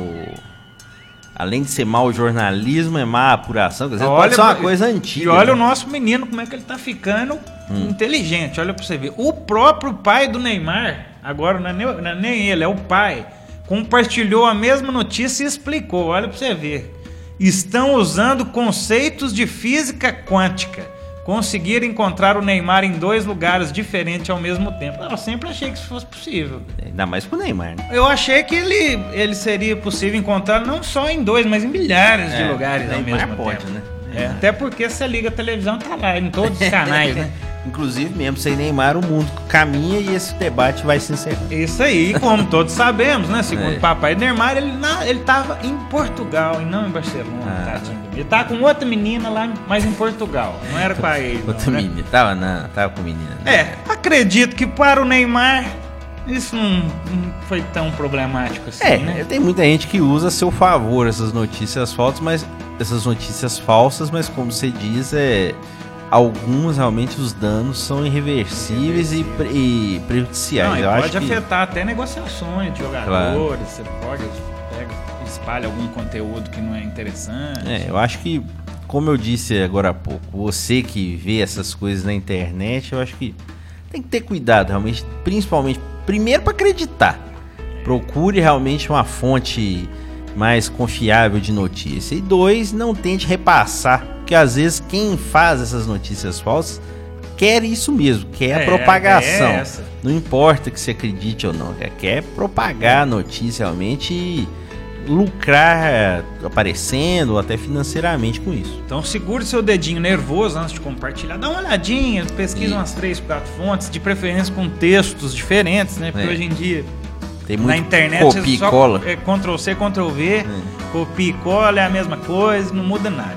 Speaker 3: Além de ser mau jornalismo, é má apuração? Quer dizer, pode ser uma coisa antiga.
Speaker 1: E olha
Speaker 3: né?
Speaker 1: o nosso menino, como é que ele tá ficando
Speaker 3: Hum.
Speaker 1: inteligente. Olha pra você ver. O próprio pai do Neymar, agora não é, nem, não é nem ele, é o pai, compartilhou a mesma notícia e explicou. Olha pra você ver. Estão usando conceitos de física quântica. Conseguir encontrar o Neymar em dois lugares diferentes ao mesmo tempo. Eu sempre achei que isso fosse possível.
Speaker 3: Ainda mais pro Neymar, né?
Speaker 1: Eu achei que ele, ele seria possível encontrar não só em dois, mas em milhares de
Speaker 3: É,
Speaker 1: lugares ao
Speaker 3: Neymar
Speaker 1: mesmo
Speaker 3: pode,
Speaker 1: tempo.
Speaker 3: né?
Speaker 1: É, até porque você liga a televisão, tá lá, em todos os canais, né?
Speaker 3: Inclusive, mesmo sem Neymar, o mundo caminha e esse debate vai se encerrar.
Speaker 1: Isso aí, como todos sabemos, né? Segundo
Speaker 3: É.
Speaker 1: o papai Neymar, ele, na, ele tava em Portugal e não em Barcelona,
Speaker 3: Ah.
Speaker 1: tadinho. Ele tá com outra menina lá, mas em Portugal. Não era com a ele. não,
Speaker 3: Outra
Speaker 1: né?
Speaker 3: menina. Tava, na, tava com menina. né?
Speaker 1: É, acredito que para o Neymar isso não, não foi tão problemático assim,
Speaker 3: É,
Speaker 1: né?
Speaker 3: tem muita gente que usa a seu favor essas notícias falsas, mas essas notícias falsas, mas como você diz, é alguns realmente os danos são irreversíveis e, pre- e prejudiciais.
Speaker 1: Não, e pode
Speaker 3: que
Speaker 1: afetar até negociações de jogadores, você pode pega, espalha algum conteúdo que não é interessante.
Speaker 3: É, eu acho que, como eu disse agora há pouco, você que vê essas coisas na internet, eu acho que tem que ter cuidado, realmente, principalmente, primeiro para acreditar. Procure realmente uma fonte mais confiável de notícia. E dois, não tente repassar, porque às vezes quem faz essas notícias falsas quer isso mesmo, quer
Speaker 1: É,
Speaker 3: a propagação.
Speaker 1: é.
Speaker 3: Não importa que você acredite ou não, quer, quer propagar a notícia realmente e lucrar é, aparecendo ou até financeiramente com isso.
Speaker 1: Então segure seu dedinho nervoso antes de compartilhar. Dá uma olhadinha, pesquisa
Speaker 3: Isso.
Speaker 1: umas três, quatro fontes, de preferência com textos diferentes, né? Porque
Speaker 3: É.
Speaker 1: hoje em dia
Speaker 3: Tem muito
Speaker 1: Na internet
Speaker 3: copia e
Speaker 1: só
Speaker 3: cola.
Speaker 1: é Ctrl C, Ctrl V, copia e cola, é a mesma coisa, não muda nada.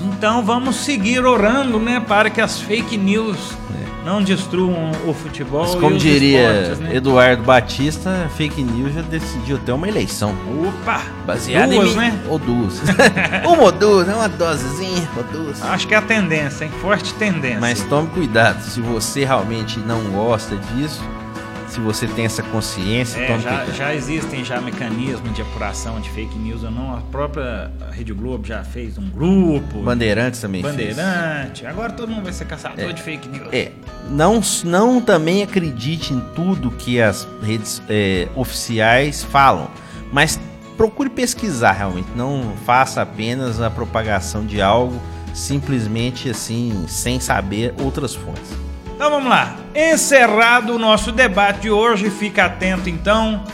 Speaker 1: Então vamos seguir orando, né, para que as fake news não destruam o futebol
Speaker 3: Mas como diria
Speaker 1: esportes, né?
Speaker 3: Eduardo Batista, fake news já decidiu até uma eleição.
Speaker 1: Opa!
Speaker 3: Baseada
Speaker 1: duas,
Speaker 3: em
Speaker 1: né?
Speaker 3: Ou duas. uma ou duas, é uma dosezinha, ou duas.
Speaker 1: Acho que é a tendência, hein? Forte tendência.
Speaker 3: Mas tome cuidado, se você realmente não gosta disso, se você tem essa consciência,
Speaker 1: É, já, já existem já mecanismos de apuração de fake news ou não. A própria Rede Globo já fez um grupo.
Speaker 3: Bandeirantes também fez.
Speaker 1: Bandeirante. Agora todo mundo vai ser caçador de fake news.
Speaker 3: É, não, não também acredite em tudo que as redes é, oficiais falam, mas procure pesquisar realmente. Não faça apenas a propagação de algo simplesmente assim, sem saber outras fontes.
Speaker 1: Então vamos lá. Encerrado o nosso debate de hoje, fica atento então.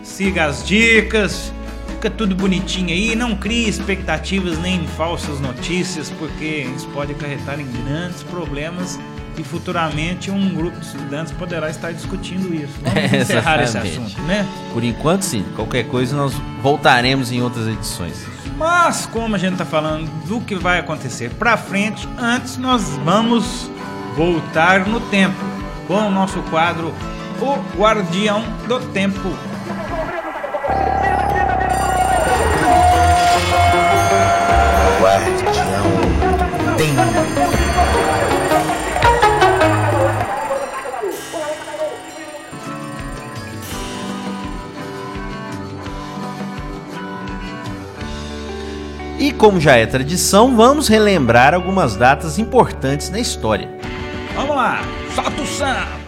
Speaker 1: Siga as dicas. Fica tudo bonitinho aí. Não crie expectativas nem falsas notícias, porque isso pode acarretar em grandes problemas. E futuramente um grupo de estudantes poderá estar discutindo isso. Vamos encerrar esse assunto, né?
Speaker 3: Por enquanto, sim. Qualquer coisa nós voltaremos em outras edições.
Speaker 1: Mas como a gente tá falando do que vai acontecer pra frente, antes nós vamos voltar no tempo com o nosso quadro O Guardião do Tempo.
Speaker 3: E como já é tradição, vamos relembrar algumas datas importantes na história.
Speaker 1: Vamos lá, solta o samba!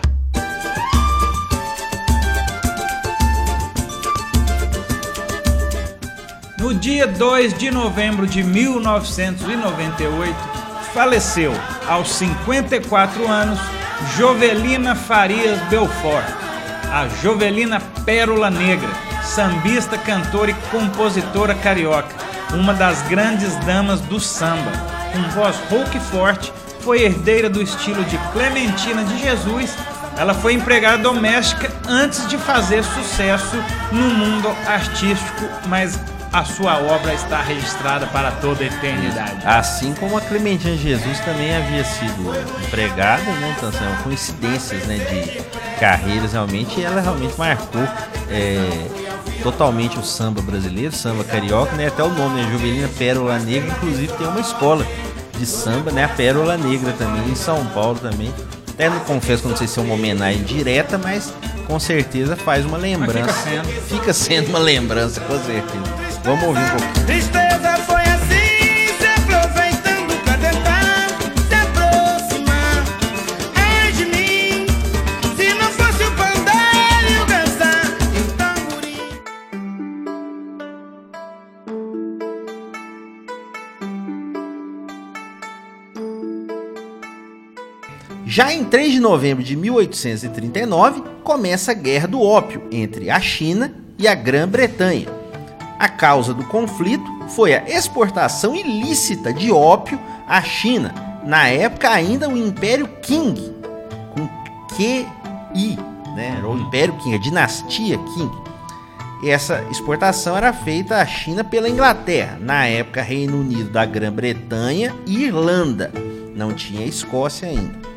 Speaker 1: No dia 2 de novembro de 1998, faleceu, aos 54 anos, Jovelina Farias Belfort, a Jovelina Pérola Negra, sambista, cantora e compositora carioca, uma das grandes damas do samba. Com voz rouca e forte, foi herdeira do estilo de Clementina de Jesus. Ela foi empregada doméstica antes de fazer sucesso no mundo artístico, mas a sua obra está registrada para toda a eternidade.
Speaker 3: Assim como a Clementina Jesus também havia sido empregada, né? Então são coincidências né, de carreiras realmente, e ela realmente marcou é, totalmente o samba brasileiro, samba carioca, né? Até o nome, né? Juvelina Pérola Negra, inclusive tem uma escola de samba, né? A Pérola Negra também, em São Paulo também. Até não confesso que não sei se é uma homenagem direta, mas com certeza faz uma lembrança.
Speaker 1: fica sendo.
Speaker 3: Fica sendo uma lembrança, com certeza. Vamos ouvir um pouco. Já em 3 de novembro de 1839, começa a Guerra do Ópio entre a China e a Grã-Bretanha. A causa do conflito foi a exportação ilícita de ópio à China, na época ainda o Império Qing, com QI, né? Era o Império Qing, a dinastia Qing. Essa exportação era feita à China pela Inglaterra, na época Reino Unido da Grã-Bretanha e Irlanda. Não tinha Escócia ainda.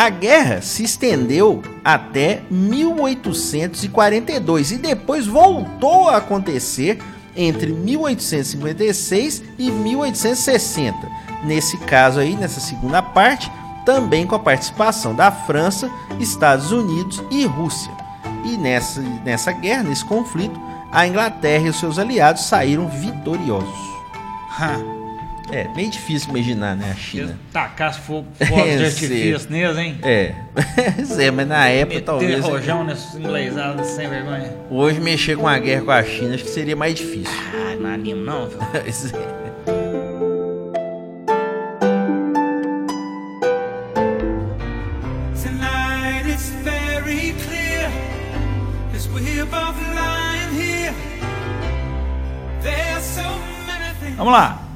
Speaker 3: A guerra se estendeu até 1842 e depois voltou a acontecer entre 1856 e 1860. Nesse caso aí, nessa segunda parte, também com a participação da França, Estados Unidos e Rússia. E nessa, nessa guerra, nesse conflito, a Inglaterra e os seus aliados saíram vitoriosos.
Speaker 1: Ha,
Speaker 3: É, meio difícil imaginar, né, a
Speaker 1: se
Speaker 3: China.
Speaker 1: tacasse fogo, fogo de
Speaker 3: Eu
Speaker 1: artifício neles, hein?
Speaker 3: É, Pois é, mas na época
Speaker 1: Meter
Speaker 3: talvez.
Speaker 1: rojão nesses inglesados sem vergonha.
Speaker 3: Hoje mexer com a guerra com a China acho que seria mais difícil.
Speaker 1: Ah, não animo não, filho.
Speaker 3: Isso é.
Speaker 1: Vamos lá.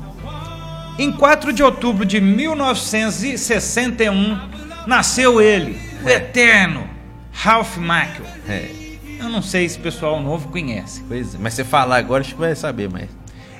Speaker 1: Em 4 de outubro de 1961, nasceu ele, o eterno Ralph Macchio.
Speaker 3: É.
Speaker 1: não sei se o pessoal novo conhece.
Speaker 3: Pois é, mas você falar agora, acho que vai saber mais.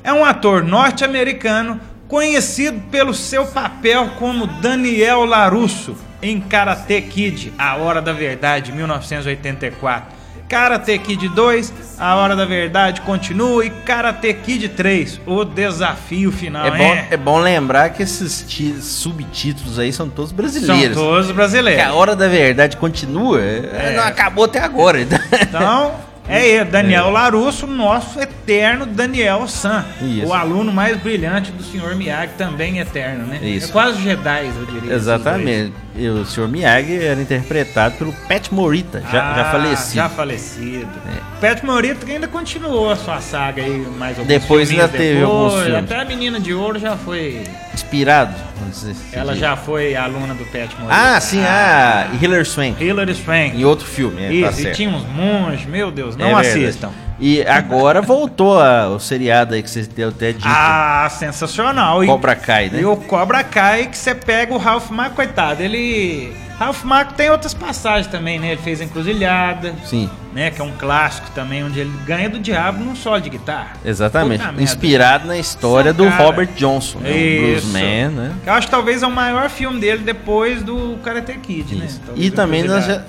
Speaker 1: É um ator norte-americano conhecido pelo seu papel como Daniel Larusso em Karate Kid, A Hora da Verdade, 1984. Karate Kid 2, A Hora da Verdade continua e Karate Kid 3, O Desafio Final.
Speaker 3: É bom, é bom lembrar que esses subtítulos aí são todos
Speaker 1: São
Speaker 3: brasileiros.
Speaker 1: todos
Speaker 3: Que
Speaker 1: brasileiros.
Speaker 3: a hora da verdade continua, é, não acabou até agora.
Speaker 1: Então, é ele, Daniel Larusso, nosso eterno Daniel San.
Speaker 3: Isso.
Speaker 1: O aluno mais brilhante do Sr. Miyagi, também eterno, né?
Speaker 3: Isso.
Speaker 1: É quase Jedi, eu diria.
Speaker 3: Exatamente. E o Sr. Miyagi era interpretado pelo Pat Morita, já, já
Speaker 1: Ah,
Speaker 3: falecido.
Speaker 1: Já falecido.
Speaker 3: É.
Speaker 1: Pat Morita que ainda continuou a sua saga aí, mais alguns
Speaker 3: Depois ainda teve
Speaker 1: depois.
Speaker 3: alguns filmes.
Speaker 1: Até a Menina de Ouro já foi...
Speaker 3: Inspirado. vamos dizer assim.
Speaker 1: Ela já foi aluna do Pat Morita.
Speaker 3: Ah, sim, a Hilary Swank.
Speaker 1: Hilary Swank.
Speaker 3: Em outro filme, é, tá
Speaker 1: Isso, e
Speaker 3: certo.
Speaker 1: tinha uns monges, meu Deus, não
Speaker 3: É verdade. E agora voltou a- o seriado aí que você deu até dito.
Speaker 1: Ah, sensacional.
Speaker 3: Cobra Kai, né?
Speaker 1: E o Cobra Kai que você pega o Ralph Macchio, coitado, ele... Ralph Macchio tem outras passagens também, né? Ele fez Encruzilhada,
Speaker 3: Sim,
Speaker 1: né? Que é um clássico também, onde ele ganha do diabo num solo de guitarra.
Speaker 3: exatamente.
Speaker 1: Puta merda.
Speaker 3: Inspirado na história do
Speaker 1: cara.
Speaker 3: Robert Johnson, né?
Speaker 1: Isso.
Speaker 3: Bluesman, né?
Speaker 1: Eu acho que talvez é o maior filme dele depois do Karate Kid, né?
Speaker 3: Isso.
Speaker 1: Talvez
Speaker 3: E também nós já.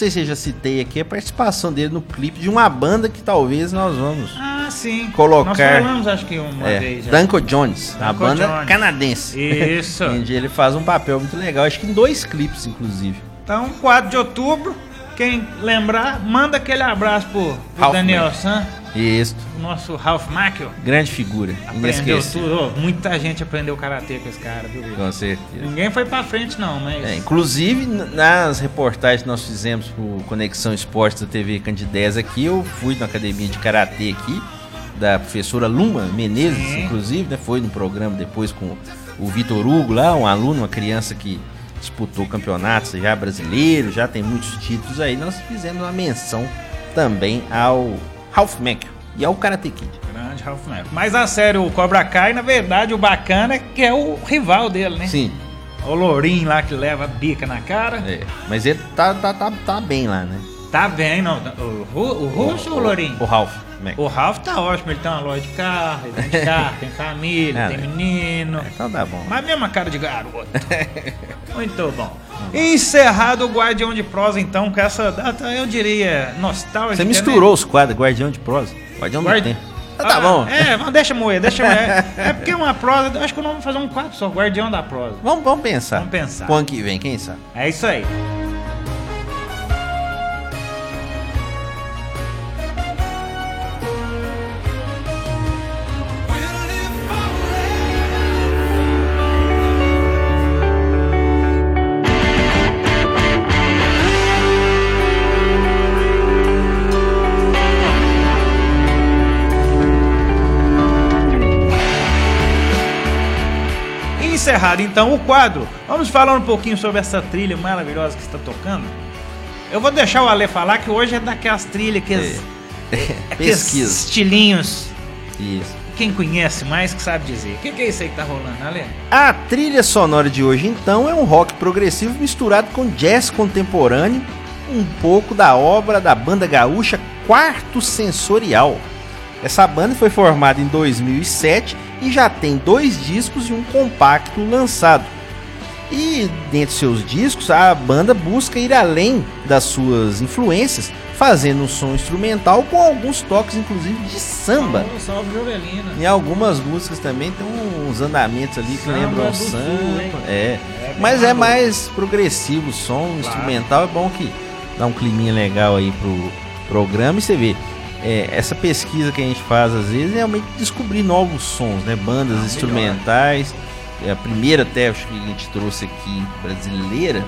Speaker 3: Sei se eu já citei aqui a participação dele no clipe de uma banda que talvez nós vamos.
Speaker 1: Ah, sim.
Speaker 3: Colocar-
Speaker 1: Nós falamos, acho que uma
Speaker 3: é,
Speaker 1: vez já.
Speaker 3: Danko Jones, a
Speaker 1: Danko
Speaker 3: banda
Speaker 1: Jones.
Speaker 3: canadense.
Speaker 1: Isso.
Speaker 3: Ele faz um papel muito legal, acho que em dois clipes, inclusive.
Speaker 1: Então, 4 de outubro, quem lembrar, manda aquele abraço pro, pro
Speaker 3: Ralph
Speaker 1: Daniel
Speaker 3: Macchio.
Speaker 1: San,
Speaker 3: Isso,
Speaker 1: o nosso Ralph Macchio.
Speaker 3: grande figura.
Speaker 1: Aprendeu tudo. Ô, muita gente aprendeu karatê com esse cara, viu?
Speaker 3: Com certeza.
Speaker 1: Ninguém foi pra frente, não, mas.
Speaker 3: É, inclusive, nas reportagens que nós fizemos pro Conexão Esportes da TV Candidez aqui, eu fui na academia de karatê aqui, da professora Luma Menezes,
Speaker 1: Sim.
Speaker 3: inclusive, né? Foi no programa depois com o Vitor Hugo lá, um aluno, uma criança que disputou campeonatos já brasileiro, já tem muitos títulos aí. Nós fizemos uma menção também ao Ralph Macchio e ao Karate Kid.
Speaker 1: Grande Ralph Macchio. Mas a série, o Cobra Kai, na verdade, o bacana é que é o rival dele, né?
Speaker 3: Sim,
Speaker 1: O Lourinho lá que leva a bica na cara.
Speaker 3: é. mas ele tá, tá, tá, tá bem lá, né?
Speaker 1: Tá bem, não. O, Ru- o Russo ou o Lourinho?
Speaker 3: O Ralph Macchio.
Speaker 1: O Ralph tá ótimo, ele tem uma loja de carro, ele tem carro, tem família,
Speaker 3: Ah,
Speaker 1: tem
Speaker 3: né?
Speaker 1: menino.
Speaker 3: Então tá bom.
Speaker 1: Mas mesma cara de garoto. Muito bom. Encerrado o Guardião de Prosa, então, com essa data, eu diria, nostálgica.
Speaker 3: Você
Speaker 1: né?
Speaker 3: misturou os quadros, Guardião de Prosa. Guardião
Speaker 1: Guardi-
Speaker 3: do Tempo. Ah, tá
Speaker 1: Ah,
Speaker 3: bom.
Speaker 1: É, mas deixa moer, deixa moer. É porque uma prosa, acho que o nome vai fazer um quadro só, Guardião da Prosa.
Speaker 3: Vamos, vamos pensar.
Speaker 1: Vamos pensar.
Speaker 3: Pro ano que vem, quem sabe?
Speaker 1: É isso aí. Então o quadro, vamos falar um pouquinho sobre essa trilha maravilhosa que está tocando. Eu vou deixar o Ale falar que hoje é daquelas trilhas que as- aqueles
Speaker 3: Pesquisa.
Speaker 1: estilinhos.
Speaker 3: Isso.
Speaker 1: Quem conhece mais que sabe dizer. O que, que é isso aí que tá rolando, Ale?
Speaker 3: A trilha sonora de hoje, então, é um rock progressivo misturado com jazz contemporâneo, um pouco da obra da banda gaúcha Quarto Sensorial. Essa banda foi formada em 2007 e já tem dois discos e um compacto lançado. E dentre seus discos, a banda busca ir além das suas influências, fazendo um som instrumental com alguns toques, inclusive, de samba.
Speaker 1: Salve, salve Jovelina.
Speaker 3: Em algumas músicas também tem uns andamentos ali que
Speaker 1: Samba
Speaker 3: lembram
Speaker 1: do
Speaker 3: samba.
Speaker 1: Sul,
Speaker 3: é.
Speaker 1: É,
Speaker 3: Mas é mais progressivo o som, instrumental é bom que dá um climinha legal aí pro programa e você vê. É, essa pesquisa que a gente faz às vezes é realmente descobrir novos sons, né? Bandas
Speaker 1: Ah,
Speaker 3: instrumentais. É a primeira até acho que a gente trouxe aqui brasileira,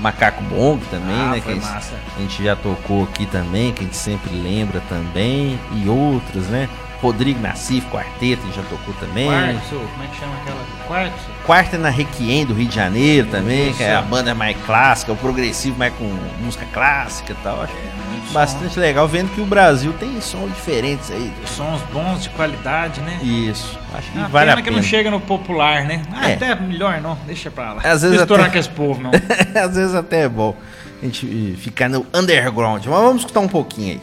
Speaker 3: Macaco Bong também,
Speaker 1: Ah,
Speaker 3: né? que
Speaker 1: massa.
Speaker 3: a gente já tocou aqui também, que a gente sempre lembra também, e outras, né? Rodrigo Nassif, quarteto, já tocou também.
Speaker 1: Quartzo, como é que chama aquela? Quartzo?
Speaker 3: Quarta na Requiem do Rio de Janeiro também,
Speaker 1: Isso.
Speaker 3: que é a banda mais clássica, o progressivo mais com música clássica e tal. Acho
Speaker 1: Muito
Speaker 3: bastante legal, vendo que o Brasil tem sons diferentes aí.
Speaker 1: som. Sons bons, de qualidade, né?
Speaker 3: Isso, acho que
Speaker 1: Ah,
Speaker 3: vale
Speaker 1: pena
Speaker 3: a
Speaker 1: que
Speaker 3: pena.
Speaker 1: não chega no popular, né? Ah,
Speaker 3: É.
Speaker 1: até melhor não, deixa pra lá.
Speaker 3: Às vezes
Speaker 1: Misturar
Speaker 3: até-
Speaker 1: com esse povo, não.
Speaker 3: Às vezes até é bom a gente ficar no underground, mas vamos escutar um pouquinho aí.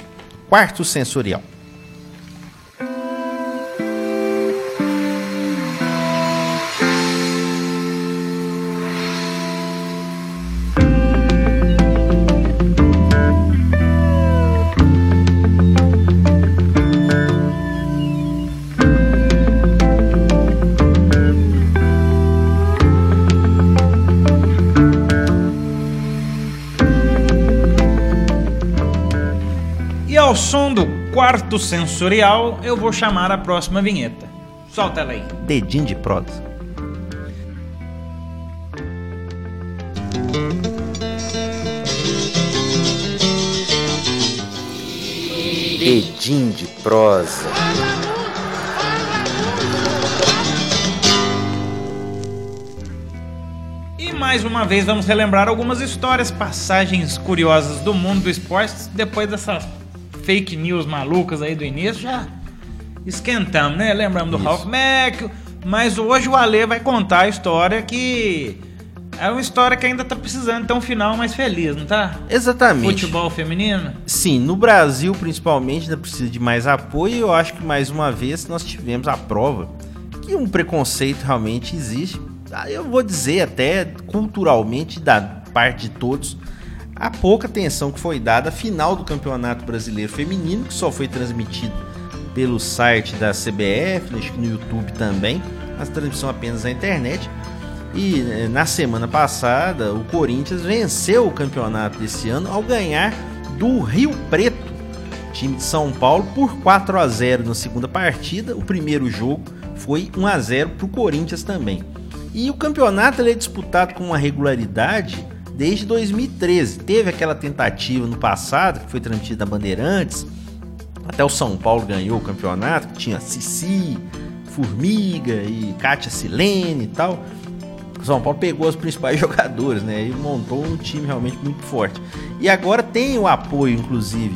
Speaker 3: quarto sensorial.
Speaker 1: Quarto sensorial, eu vou chamar a próxima vinheta. Solta ela aí.
Speaker 3: Dedinho de prosa. Dedinho de prosa.
Speaker 1: E mais uma vez vamos relembrar algumas histórias, passagens curiosas do mundo do esporte. Depois dessas fake news malucas aí do início, já esquentamos, né? Lembramos do
Speaker 3: Isso.
Speaker 1: Ralph Macchio. Mas hoje o Ale vai contar a história que é uma história que ainda tá precisando ter um final mais feliz, não tá?
Speaker 3: Exatamente.
Speaker 1: Futebol feminino?
Speaker 3: Sim, no Brasil principalmente ainda precisa de mais apoio. e Eu acho que mais uma vez nós tivemos a prova que um preconceito realmente existe. Eu vou dizer até culturalmente da parte de todos a pouca atenção que foi dada à final do Campeonato Brasileiro Feminino, que só foi transmitido pelo site da CBF, acho que no YouTube também, mas transmissão apenas na internet. E eh, na semana passada, o Corinthians venceu o campeonato desse ano ao ganhar do Rio Preto, time de São Paulo, por 4 a 0 na segunda partida. O primeiro jogo foi 1 a 0 para o Corinthians também. E o campeonato é disputado com uma regularidade desde 2013. Teve aquela tentativa no passado, que foi transmitida na Bandeirantes. Até o São Paulo ganhou o campeonato, que tinha Cici, Formiga e Kátia Silene e tal. O São Paulo pegou os principais jogadores, né? E montou um time realmente muito forte. E agora tem o apoio, inclusive,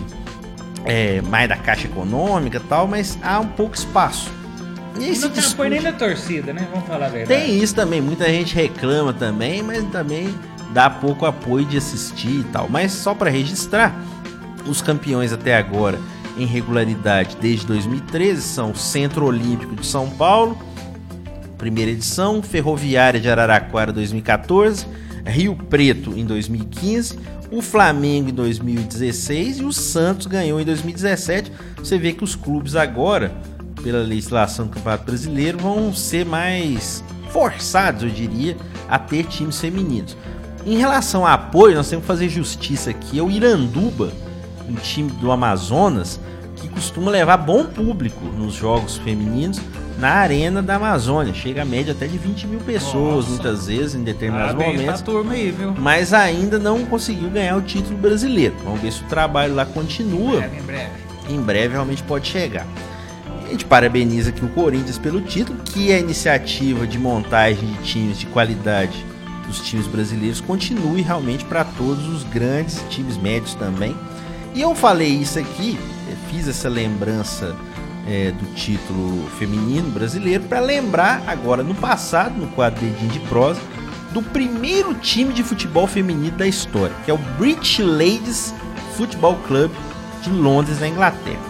Speaker 3: é, mais da Caixa Econômica e tal, mas há um pouco espaço. E
Speaker 1: não tem apoio nem da torcida, né? Vamos falar a verdade.
Speaker 3: tem isso também, muita gente reclama também, mas também dá pouco apoio de assistir e tal. Mas só para registrar, os campeões até agora em regularidade desde 2013 são o Centro Olímpico de São Paulo, primeira edição, Ferroviária de Araraquara 2014, Rio Preto em 2015, o Flamengo em 2016 e o Santos ganhou em 2017. Você vê que os clubes agora, pela legislação do Campeonato Brasileiro, vão ser mais forçados, eu diria, a ter times femininos. Em relação a apoio, nós temos que fazer justiça aqui. É o Iranduba, um time do Amazonas, que costuma levar bom público nos jogos femininos na arena da Amazônia. Chega a média até de 20 mil pessoas,
Speaker 1: Nossa.
Speaker 3: muitas vezes, em determinados
Speaker 1: Parabéns
Speaker 3: momentos
Speaker 1: turma aí, viu?
Speaker 3: mas ainda não conseguiu ganhar o título brasileiro. Vamos ver se o trabalho lá continua.
Speaker 1: Breve, em breve.
Speaker 3: Em breve realmente pode chegar. A gente parabeniza aqui o Corinthians pelo título, que a iniciativa de montagem de times de qualidade dos times brasileiros continue realmente para todos os grandes times médios também. E eu falei isso aqui, eh, fiz essa lembrança eh, do título feminino brasileiro para lembrar agora no passado, no quadro Dedinho de Prosa, do primeiro time de futebol feminino da história, que é o British Ladies Football Club de Londres, na Inglaterra.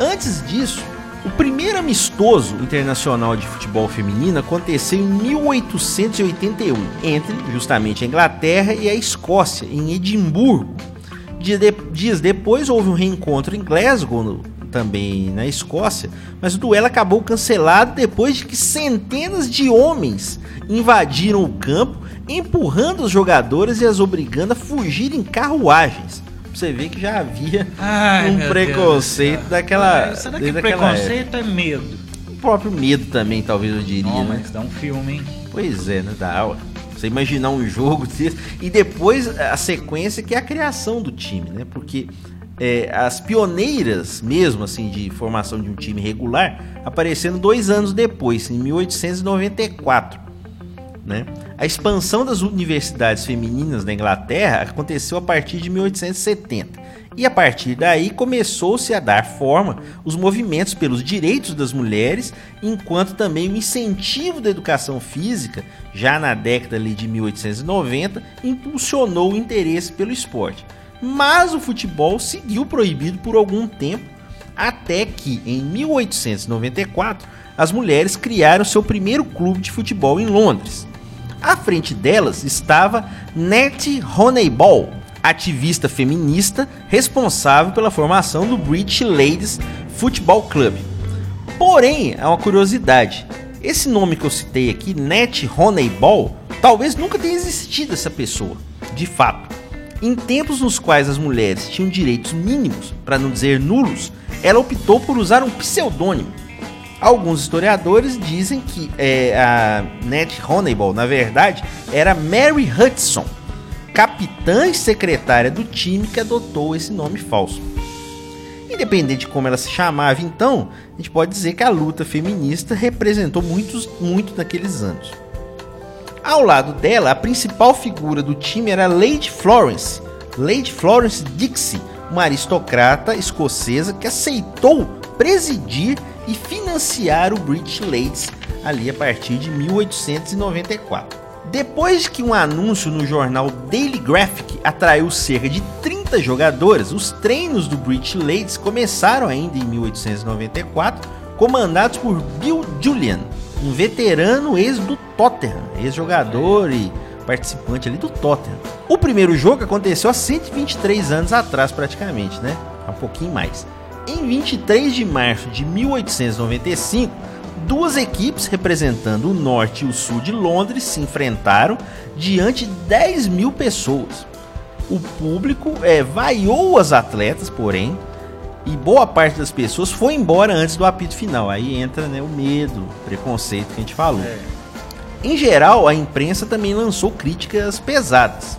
Speaker 3: Antes disso, o primeiro amistoso internacional de futebol feminino aconteceu em 1881, entre justamente a Inglaterra e a Escócia, em Edimburgo. Dias depois houve um reencontro em Glasgow, no- também na Escócia, mas o duelo acabou cancelado depois de que centenas de homens invadiram o campo, empurrando os jogadores e as obrigando a fugir em carruagens. Você vê que já havia
Speaker 1: Ai,
Speaker 3: um preconceito
Speaker 1: Deus
Speaker 3: daquela.
Speaker 1: Será que preconceito é medo?
Speaker 3: época. O próprio medo também, talvez eu diria.
Speaker 1: Não,
Speaker 3: né?
Speaker 1: mas dá um filme, hein?
Speaker 3: Pois é, né? Da aula. Você imaginar um jogo desse. E depois a sequência que é a criação do time, né? Porque é, as pioneiras, mesmo assim, de formação de um time regular, apareceram dois anos depois, em 1894. Né? A expansão das universidades femininas na Inglaterra aconteceu a partir de 1870. E a partir daí começou-se a dar forma os movimentos pelos direitos das mulheres, enquanto também o incentivo da educação física, já na década de 1890, impulsionou o interesse pelo esporte. mas o futebol seguiu proibido por algum tempo, até que em 1894 as mulheres criaram seu primeiro clube de futebol em Londres. À frente delas estava Nettie Honeyball, ativista feminista responsável pela formação do British Ladies Football Club. Porém, há uma curiosidade. Esse nome que eu citei aqui, Nettie Honeyball, talvez nunca tenha existido essa pessoa, de fato. Em tempos nos quais as mulheres tinham direitos mínimos, para não dizer nulos, ela optou por usar um pseudônimo. Alguns historiadores dizem que é, a Nat Honeyball, na verdade, era Mary Hudson, capitã e secretária do time que adotou esse nome falso. Independente de como ela se chamava, então, a gente pode dizer que a luta feminista representou muitos, muito naqueles anos. Ao lado dela, a principal figura do time era Lady Florence, Lady Florence Dixie, uma aristocrata escocesa que aceitou presidir e financiar o British Ladies ali a partir de 1894. Depois que um anúncio no jornal Daily Graphic atraiu cerca de 30 jogadores, os treinos do British Ladies começaram ainda em 1894, comandados por Bill Julian, um veterano ex do Tottenham, ex-jogador e participante ali do Tottenham. O primeiro jogo aconteceu há 123 anos atrás, praticamente, né? Um pouquinho mais. Em 23 de março de 1895, duas equipes representando o norte e o sul de Londres se enfrentaram diante de 10 mil pessoas. O público é, vaiou as atletas, porém, e boa parte das pessoas foi embora antes do apito final. Aí entra né, o medo, o preconceito que a gente falou.
Speaker 1: É.
Speaker 3: Em geral, a imprensa também lançou críticas pesadas.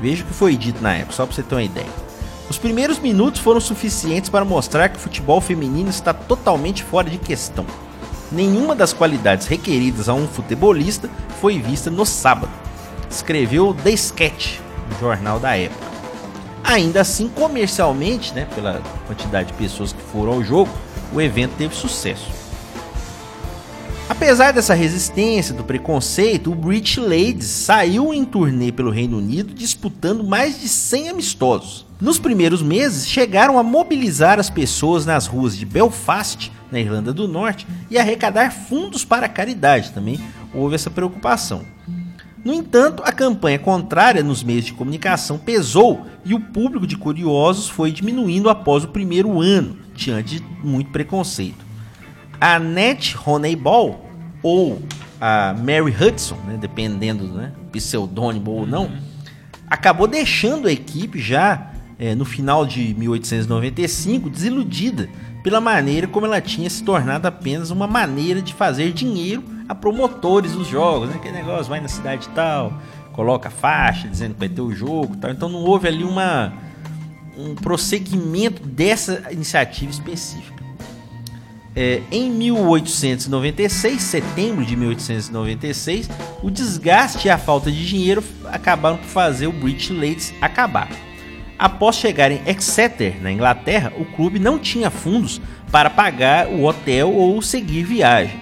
Speaker 3: Veja o que foi dito na época, só para você ter uma ideia. Os primeiros minutos foram suficientes para mostrar que o futebol feminino está totalmente fora de questão. Nenhuma das qualidades requeridas a um futebolista foi vista no sábado, escreveu The Sketch, um jornal da época. Ainda assim, comercialmente, né, pela quantidade de pessoas que foram ao jogo, o evento teve sucesso. Apesar dessa resistência, do preconceito, o British Ladies saiu em turnê pelo Reino Unido disputando mais de 100 amistosos. Nos primeiros meses, chegaram a mobilizar as pessoas nas ruas de Belfast, na Irlanda do Norte, e arrecadar fundos para a caridade. Também houve essa preocupação. No entanto, a campanha contrária nos meios de comunicação pesou e o público de curiosos foi diminuindo após o primeiro ano, diante de muito preconceito. A Nat Honeyball, ou a Mary Hudson, né, dependendo né, pseudônimo ou não, acabou deixando a equipe já é, no final de 1895 desiludida pela maneira como ela tinha se tornado apenas uma maneira de fazer dinheiro a promotores dos jogos, né? Aquele negócio, vai na cidade tal, coloca faixa dizendo que vai ter o jogo tal. Então não houve ali uma, um prosseguimento dessa iniciativa específica. É, em 1896, setembro de 1896, o desgaste e a falta de dinheiro acabaram por fazer o British Ladies acabar. Após chegar em Exeter, na Inglaterra, o clube não tinha fundos para pagar o hotel ou seguir viagem.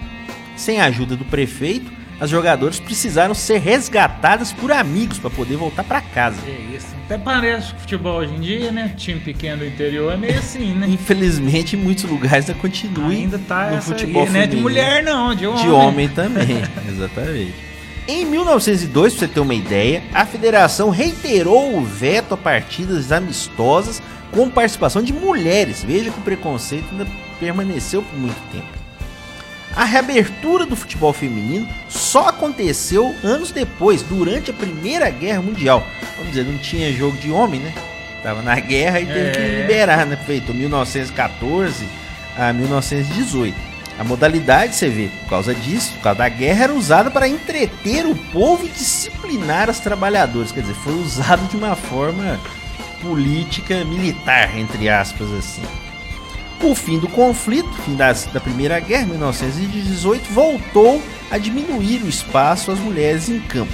Speaker 3: Sem a ajuda do prefeito, as jogadoras precisaram ser resgatadas por amigos para poder voltar para casa.
Speaker 1: É isso. Até parece que futebol hoje em dia, né? Time pequeno do interior é meio assim, né?
Speaker 3: Infelizmente, em muitos lugares ainda continua
Speaker 1: Ainda tá
Speaker 3: no
Speaker 1: essa
Speaker 3: futebol
Speaker 1: aí, né? De mulher não, de homem.
Speaker 3: De homem também, exatamente. Em 1902, pra você ter uma ideia, a federação reiterou o veto a partidas amistosas com participação de mulheres. Veja que o preconceito ainda permaneceu por muito tempo. A reabertura do futebol feminino só aconteceu anos depois, durante a Primeira Guerra Mundial. Vamos dizer, não tinha jogo de homem, né? Tava na guerra e teve que
Speaker 1: É.
Speaker 3: liberar, né? Feito 1914 a 1918. A modalidade, você vê, por causa disso, por causa da guerra, era usada para entreter o povo e disciplinar as trabalhadoras. Quer dizer, foi usado de uma forma política militar, entre aspas, assim. O fim do conflito, fim da Primeira Guerra, 1918, voltou a diminuir o espaço às mulheres em campo.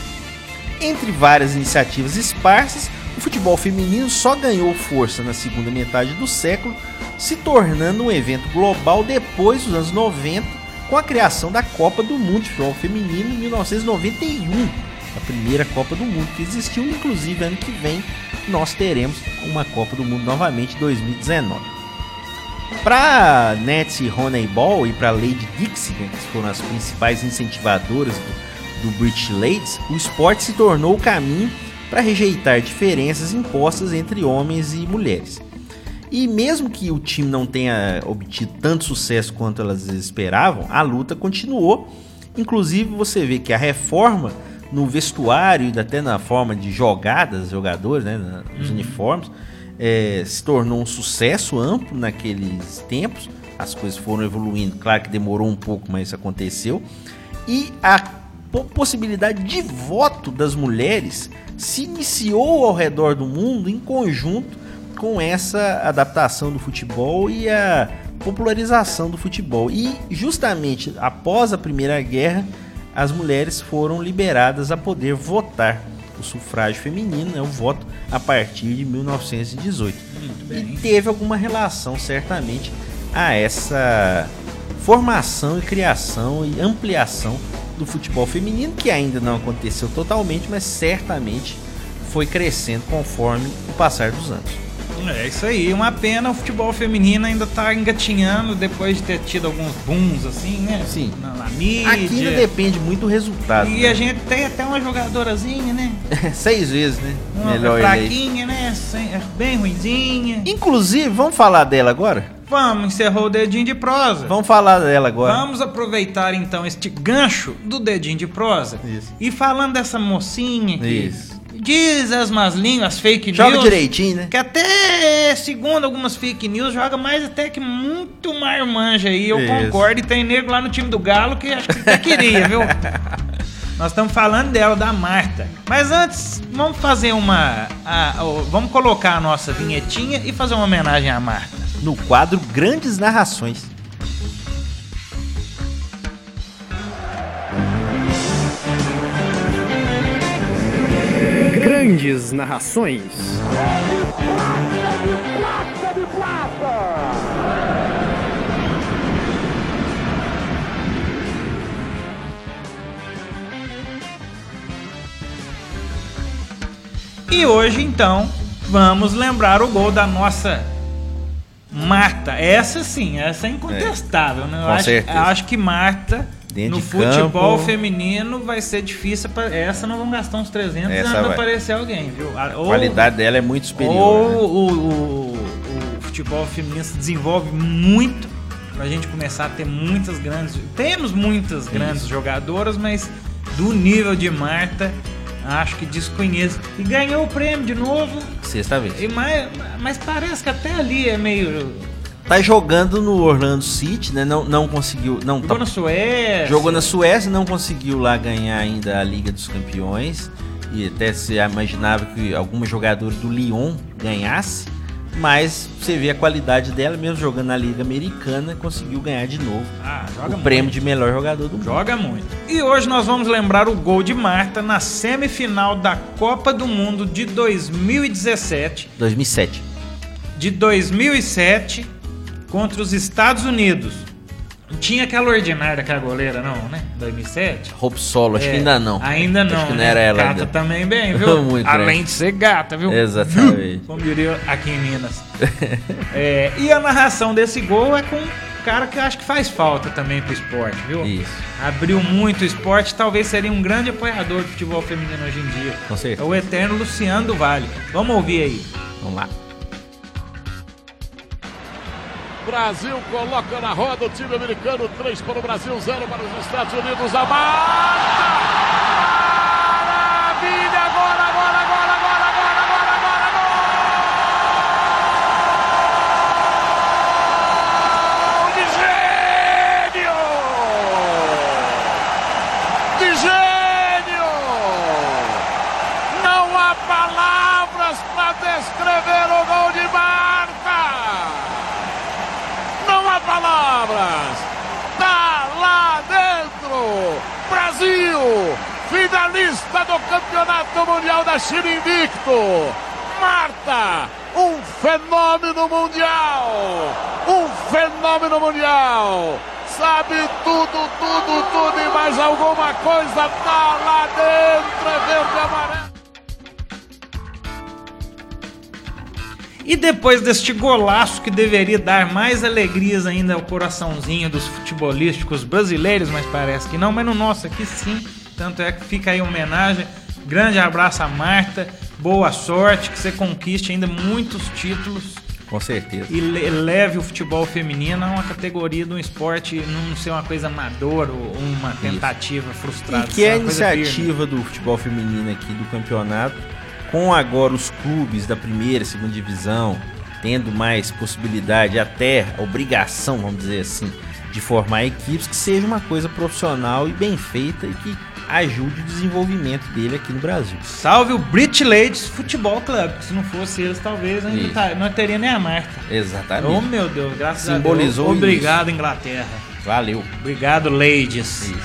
Speaker 3: Entre várias iniciativas esparsas, o futebol feminino só ganhou força na segunda metade do século, se tornando um evento global depois dos anos 90, com a criação da Copa do Mundo de Futebol Feminino em 1991, a primeira Copa do Mundo que existiu. Inclusive, ano que vem nós teremos uma Copa do Mundo novamente em 2019. Para Nancy Honeyball e para Lady Dixie, que foram as principais incentivadoras do, do British Ladies, o esporte se tornou o caminho para rejeitar diferenças impostas entre homens e mulheres. E mesmo que o time não tenha obtido tanto sucesso quanto elas esperavam, a luta continuou. Inclusive você vê que a reforma no vestuário e até na forma de jogadas, jogadores, né, nos uhum. uniformes, é, se tornou um sucesso amplo naqueles tempos. As coisas foram evoluindo, claro que demorou um pouco, mas isso aconteceu. E a possibilidade de voto das mulheres se iniciou ao redor do mundo em conjunto com essa adaptação do futebol e a popularização do futebol. E justamente após a Primeira Guerra, as mulheres foram liberadas a poder votar. O sufrágio feminino, né, o voto a partir de 1918. E teve alguma relação, certamente, a essa formação e criação e ampliação do futebol feminino, que ainda não aconteceu totalmente, mas certamente foi crescendo conforme o passar dos anos.
Speaker 1: É isso aí, uma pena o futebol feminino ainda tá engatinhando depois de ter tido alguns booms assim, né?
Speaker 3: Sim.
Speaker 1: Na, na mídia.
Speaker 3: Aqui ainda depende muito do resultado.
Speaker 1: E né? a gente tem até uma jogadorazinha, né?
Speaker 3: Seis vezes, né?
Speaker 1: Uma Melhor fraquinha, né? É bem ruimzinha.
Speaker 3: Inclusive, vamos falar dela agora?
Speaker 1: Vamos, encerrou o dedinho de prosa.
Speaker 3: Vamos falar dela agora.
Speaker 1: Vamos aproveitar então este gancho do dedinho de prosa.
Speaker 3: Isso.
Speaker 1: E falando dessa mocinha que
Speaker 3: Isso
Speaker 1: diz as más línguas, fake
Speaker 3: joga
Speaker 1: news.
Speaker 3: Joga direitinho, né?
Speaker 1: Que até, segundo algumas fake news, joga mais até que muito marmanja aí. Eu Isso. concordo. E tem nego lá no time do Galo que acho que até queria, viu? Nós estamos falando dela, da Marta. Mas antes, vamos fazer uma. A, a, vamos colocar a nossa vinhetinha e fazer uma homenagem à Marta.
Speaker 3: No quadro Grandes Narrações.
Speaker 4: Grandes narrações.
Speaker 1: E hoje então vamos lembrar o gol da nossa Marta. Essa sim, essa é incontestável, é, né? Eu
Speaker 3: com
Speaker 1: acho,
Speaker 3: certeza.
Speaker 1: acho que Marta
Speaker 3: Dentro
Speaker 1: no futebol
Speaker 3: campo.
Speaker 1: feminino vai ser difícil. Pra, essa não vão gastar uns 300
Speaker 3: Essa
Speaker 1: anos pra
Speaker 3: vai.
Speaker 1: aparecer alguém, viu?
Speaker 3: A
Speaker 1: Ou-
Speaker 3: qualidade dela é muito superior.
Speaker 1: Ou
Speaker 3: né?
Speaker 1: o, o- o futebol feminino se desenvolve muito pra gente começar a ter muitas grandes. Temos muitas grandes jogadoras, mas do nível de Marta, acho que desconheço. E ganhou o prêmio de novo.
Speaker 3: Sexta vez.
Speaker 1: E mais, mas parece que até ali é meio.
Speaker 3: Tá jogando no Orlando City, né? Não, não conseguiu. Não,
Speaker 1: Jogou
Speaker 3: tá-
Speaker 1: na Suécia.
Speaker 3: Jogou na Suécia, não conseguiu lá ganhar ainda a Liga dos Campeões. E até se imaginava que alguma jogadora do Lyon ganhasse. Mas você vê a qualidade dela, mesmo jogando na Liga Americana, conseguiu ganhar de novo
Speaker 1: Ah,
Speaker 3: o
Speaker 1: joga muito.
Speaker 3: prêmio de melhor jogador do mundo.
Speaker 1: Joga muito. E hoje nós vamos lembrar o gol de Marta na semifinal da Copa do Mundo de 2017.
Speaker 3: 2007.
Speaker 1: De 2007 contra os Estados Unidos. Não tinha aquela ordinária que a goleira, não, né? 2007.
Speaker 3: Roupa solo, acho
Speaker 1: É,
Speaker 3: que ainda não.
Speaker 1: Ainda não.
Speaker 3: Acho que não
Speaker 1: né?
Speaker 3: era ela
Speaker 1: Gata
Speaker 3: ainda.
Speaker 1: também bem, viu?
Speaker 3: Muito
Speaker 1: Além
Speaker 3: bem.
Speaker 1: de ser gata, viu?
Speaker 3: Exatamente.
Speaker 1: Como diria aqui em Minas. É, e a narração desse gol é com um cara que eu acho que faz falta também pro esporte, viu?
Speaker 3: Isso.
Speaker 1: Abriu muito o esporte, talvez seria um grande apoiador do futebol feminino hoje em dia.
Speaker 3: Com certeza.
Speaker 1: É o eterno Luciano do Vale. Vamos ouvir aí.
Speaker 3: Vamos lá.
Speaker 5: Brasil coloca na roda o time americano, 3 para o Brasil, 0 para os Estados Unidos. A Marta! Maravilha! Agora, agora, agora, agora, agora, agora, agora, gol! De gênio! De gênio! Não há palavras para descrever o gol de Marta! Não há palavras. Tá lá dentro. Brasil, finalista do Campeonato Mundial da China invicto. Marta, um fenômeno mundial. Um fenômeno mundial. sabe tudo, tudo, tudo e mais alguma coisa tá lá dentro, é verde e amarelo.
Speaker 1: E depois deste golaço que deveria dar mais alegrias ainda ao coraçãozinho dos futebolísticos brasileiros, mas parece que não, mas no nosso aqui sim. Tanto é que fica aí a homenagem. Grande abraço a Marta, boa sorte, que você conquiste ainda muitos títulos
Speaker 3: Com certeza.
Speaker 1: e le- leve o futebol feminino a uma categoria de um esporte não ser uma coisa amadora ou uma tentativa frustrada.
Speaker 3: E que é a
Speaker 1: ser uma coisa firme.
Speaker 3: iniciativa do futebol feminino aqui do campeonato, com agora os clubes da primeira e segunda divisão tendo mais possibilidade, até obrigação, vamos dizer assim, de formar equipes, que seja uma coisa profissional e bem feita e que ajude o desenvolvimento dele aqui no Brasil.
Speaker 1: Salve o Brit Ladies Futebol Club, que se não fosse eles, talvez ainda
Speaker 3: Isso.
Speaker 1: tá- não teria nem a Marta.
Speaker 3: Exatamente.
Speaker 1: Oh meu Deus, graças
Speaker 3: Simbolizou
Speaker 1: a Deus. Obrigado, Inglaterra.
Speaker 3: Valeu.
Speaker 1: Obrigado, ladies.
Speaker 3: Isso.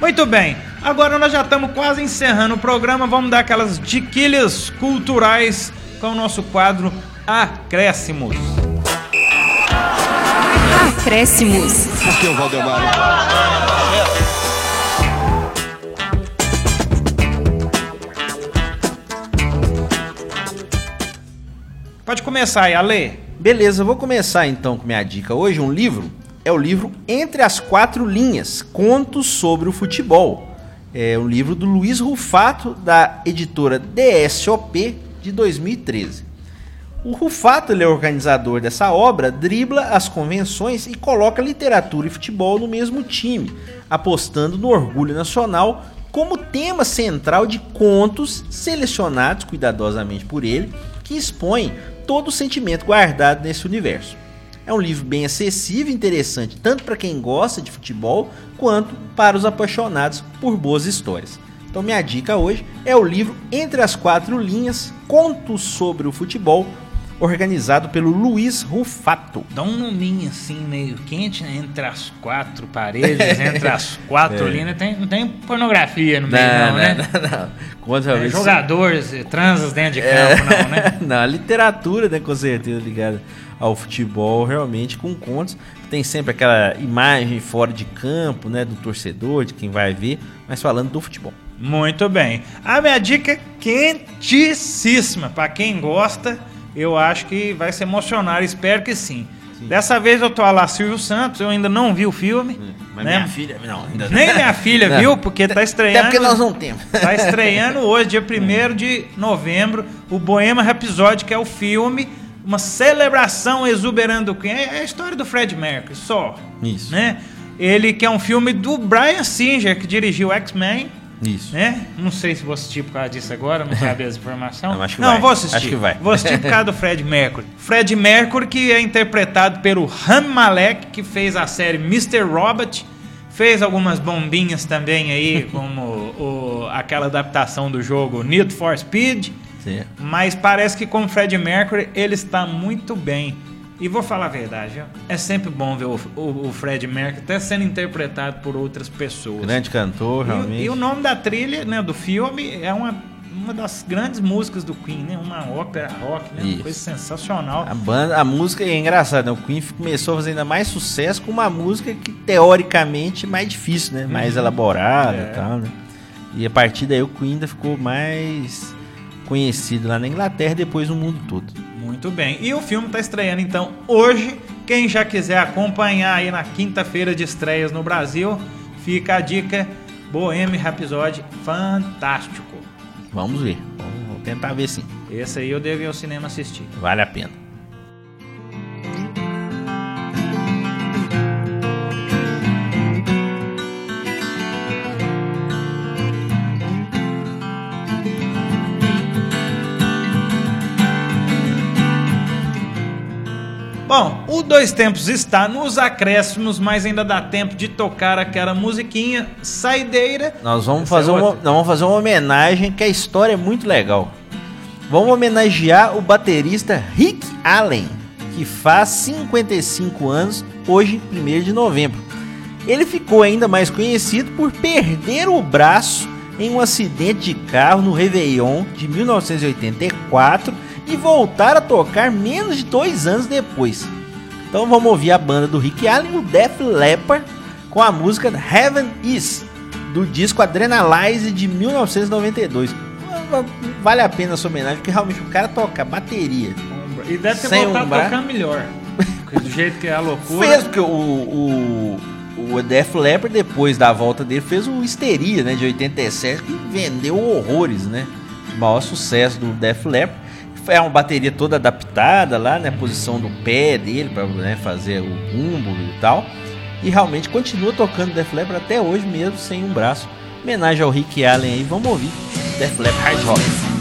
Speaker 1: Muito bem, agora nós já estamos quase encerrando o programa. Vamos dar aquelas diquilhas culturais com o nosso quadro Acréscimos.
Speaker 4: Acréscimos.
Speaker 6: Porque o Valdemar.
Speaker 1: Pode começar aí, Ale.
Speaker 3: Beleza, vou começar então com minha dica hoje. Um livro é o livro Entre as Quatro Linhas Contos sobre o Futebol. É um livro do Luiz Rufato, da editora DSOP de 2013. O Rufato, ele é organizador dessa obra, dribla as convenções e coloca literatura e futebol no mesmo time, apostando no orgulho nacional como tema central de contos selecionados cuidadosamente por ele, que expõem todo o sentimento guardado nesse universo. É um livro bem acessível e interessante, tanto para quem gosta de futebol quanto para os apaixonados por boas histórias. Então, minha dica hoje é o livro Entre as Quatro Linhas Contos sobre o Futebol, organizado pelo Luiz Rufato.
Speaker 1: Dá um nominho assim, meio quente, né? entre as quatro paredes, entre as quatro
Speaker 3: É.
Speaker 1: linhas. Tem, não tem pornografia no meio, não, né?
Speaker 3: não. Contra
Speaker 1: É, jogadores, eh, transas dentro de campo, não, né?
Speaker 3: não, a literatura, né, com certeza, ligada ao futebol, realmente, com contos. Tem sempre aquela imagem fora de campo, né, do torcedor, de quem vai ver, mas falando do futebol.
Speaker 1: Muito bem. A minha dica é quentíssima. Pra quem gosta, eu acho que vai se emocionar. Espero que sim. Dessa vez eu tô lá Silvio Santos, eu ainda não vi o filme.
Speaker 3: Mas
Speaker 1: né?
Speaker 3: minha filha, não, ainda
Speaker 1: Nem minha filha
Speaker 3: Não.
Speaker 1: viu, porque tá estreando.
Speaker 3: Até porque nós não temos.
Speaker 1: Tá estreando hoje, dia 1 de novembro, o Bohemian Rhapsody, que é o filme, uma celebração exuberante do Queen. É a história do Fred Mercury, só.
Speaker 3: Isso.
Speaker 1: Né? Ele que é um filme do Brian Singer, que dirigiu X-Men.
Speaker 3: Isso.
Speaker 1: Né? Não sei se vou assistir por causa disso agora, não sabe as informações.
Speaker 3: Não, acho que
Speaker 1: não
Speaker 3: vai.
Speaker 1: vou assistir.
Speaker 3: Acho que vai.
Speaker 1: Vou assistir por causa do Fred Mercury. Fred Mercury, que é interpretado pelo Rami Malek, que fez a série Mr. Robot. Fez algumas bombinhas também aí, como o- aquela adaptação do jogo Need for Speed.
Speaker 3: Certo.
Speaker 1: Mas parece que com o Fred Mercury ele está muito bem. E vou falar a verdade, é sempre bom ver o, o- o Fred Mercury até sendo interpretado por outras pessoas.
Speaker 3: Grande cantor,
Speaker 1: E,
Speaker 3: realmente.
Speaker 1: o- e o nome da trilha né, do filme é uma, uma das grandes músicas do Queen, né? Uma ópera rock, né? Uma coisa sensacional.
Speaker 3: A banda, a música é engraçada, né? O Queen começou a fazer ainda mais sucesso com uma música que teoricamente é mais difícil, né? Mais elaborada
Speaker 1: É.
Speaker 3: e tal, né? E a partir daí o Queen ainda ficou mais conhecido lá na Inglaterra e depois no mundo todo.
Speaker 1: Muito bem. E o filme está estreando então hoje. Quem já quiser acompanhar aí na quinta-feira de estreias no Brasil, fica a dica Bohemian Rhapsody, fantástico.
Speaker 3: Vamos ver. Vamos, vamos tentar ver sim.
Speaker 1: Esse aí eu devo ir ao cinema assistir.
Speaker 3: Vale a pena.
Speaker 1: O Dois Tempos está nos acréscimos, mas ainda dá tempo de tocar aquela musiquinha saideira.
Speaker 3: Nós vamos,
Speaker 1: Essa
Speaker 3: fazer
Speaker 1: é
Speaker 3: uma, nós vamos fazer uma homenagem que a história é muito legal. Vamos homenagear o baterista Rick Allen, que faz 55 anos hoje, 1 de novembro. Ele ficou ainda mais conhecido por perder o braço em um acidente de carro no Réveillon de 1984 e voltar a tocar menos de dois anos depois.
Speaker 7: Então vamos ouvir a banda do Rick Allen, o Def Leppard, com a música Heaven Is, do disco Adrenalize de 1992. Vale a pena essa homenagem, porque realmente o cara toca bateria.
Speaker 1: E deve ter voltado
Speaker 7: umbra.
Speaker 1: tocando melhor. Porque do jeito que é a loucura.
Speaker 7: Fez, porque o, o, o Def Leppard, depois da volta dele, fez o Histeria, né, de 87, que vendeu horrores, né? O maior sucesso do Def Leppard. É uma bateria toda adaptada lá, né? Posição do pé dele para né, fazer o búmbolo e tal. E realmente continua tocando Def Leppard até hoje mesmo, sem um braço. Homenagem ao Rick Allen aí, vamos ouvir Def Leppard Hard Rock.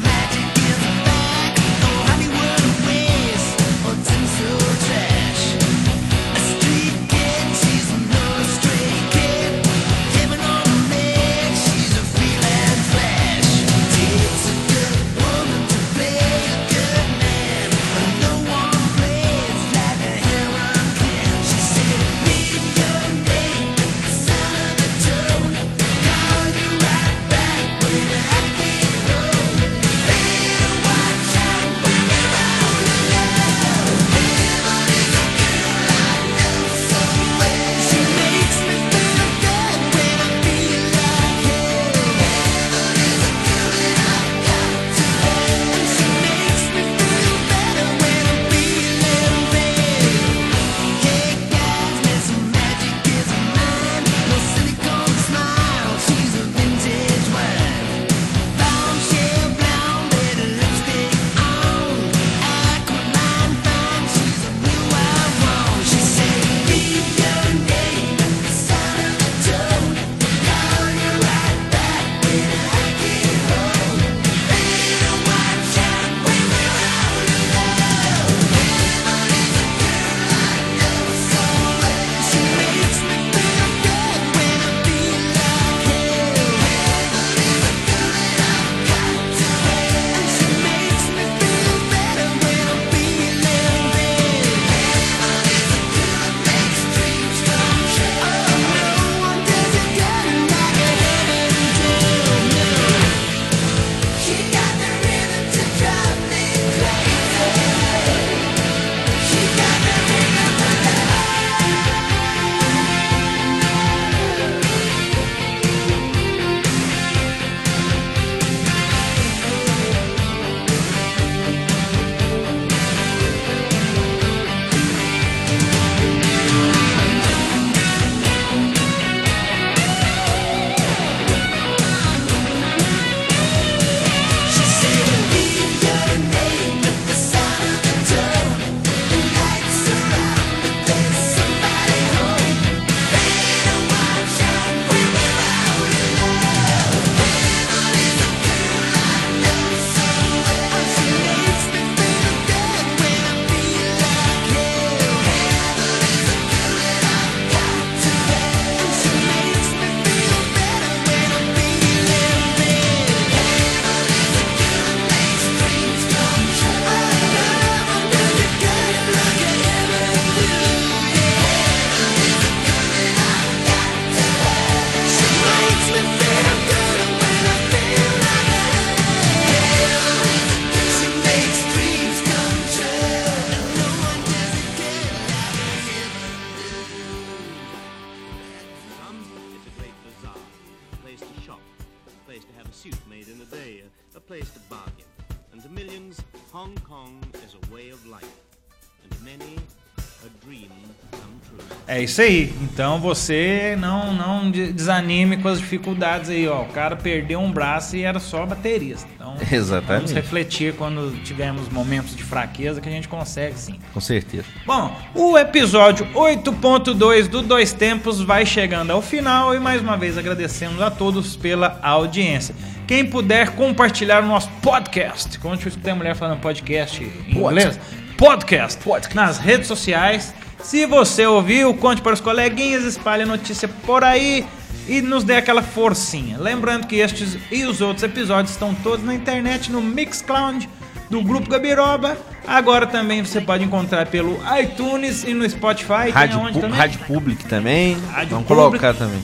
Speaker 1: Isso aí. Então você não, não de- desanime com as dificuldades aí, ó. O cara perdeu um braço e era só baterista. Então,
Speaker 7: Exatamente.
Speaker 1: vamos refletir quando tivermos momentos de fraqueza que a gente consegue sim.
Speaker 7: Com certeza.
Speaker 1: Bom, o episódio 8.2 do Dois Tempos vai chegando ao final e mais uma vez agradecemos a todos pela audiência. Quem puder compartilhar o nosso podcast, como eu escutei a mulher falando podcast em inglês, podcast, nas redes sociais. Se você ouviu, conte para os coleguinhas, espalhe a notícia por aí e nos dê aquela forcinha. Lembrando que estes e os outros episódios estão todos na internet no Mixcloud do Grupo Gabiroba. Agora também você pode encontrar pelo iTunes e no Spotify.
Speaker 7: Rádio,
Speaker 1: aonde
Speaker 7: Pu-
Speaker 1: também?
Speaker 7: Rádio Public também.
Speaker 1: Rádio
Speaker 7: Vamos
Speaker 1: Public.
Speaker 7: colocar também.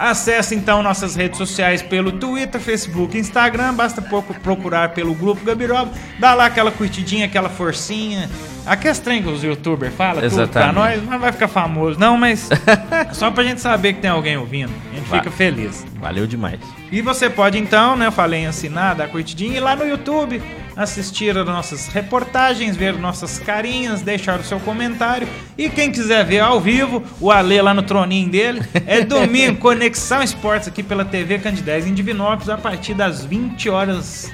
Speaker 1: Acesse então nossas redes sociais pelo Twitter, Facebook, Instagram. Basta pouco procurar pelo Grupo Gabiroba. Dá lá aquela curtidinha, aquela forcinha. Aqueles trem que os youtubers falam tudo pra nós, não vai ficar famoso, não, mas só pra gente saber que tem alguém ouvindo. A gente
Speaker 3: Vai.
Speaker 1: fica feliz.
Speaker 3: Valeu demais.
Speaker 1: E você pode então, né? Eu falei em assinar, dar curtidinha, ir lá no YouTube, assistir as nossas reportagens, ver nossas carinhas, deixar o seu comentário. E quem quiser ver ao vivo, o Ale lá no troninho dele, é domingo, Conexão Esportes aqui pela TV Candidez em Divinópolis, a partir das 20 horas.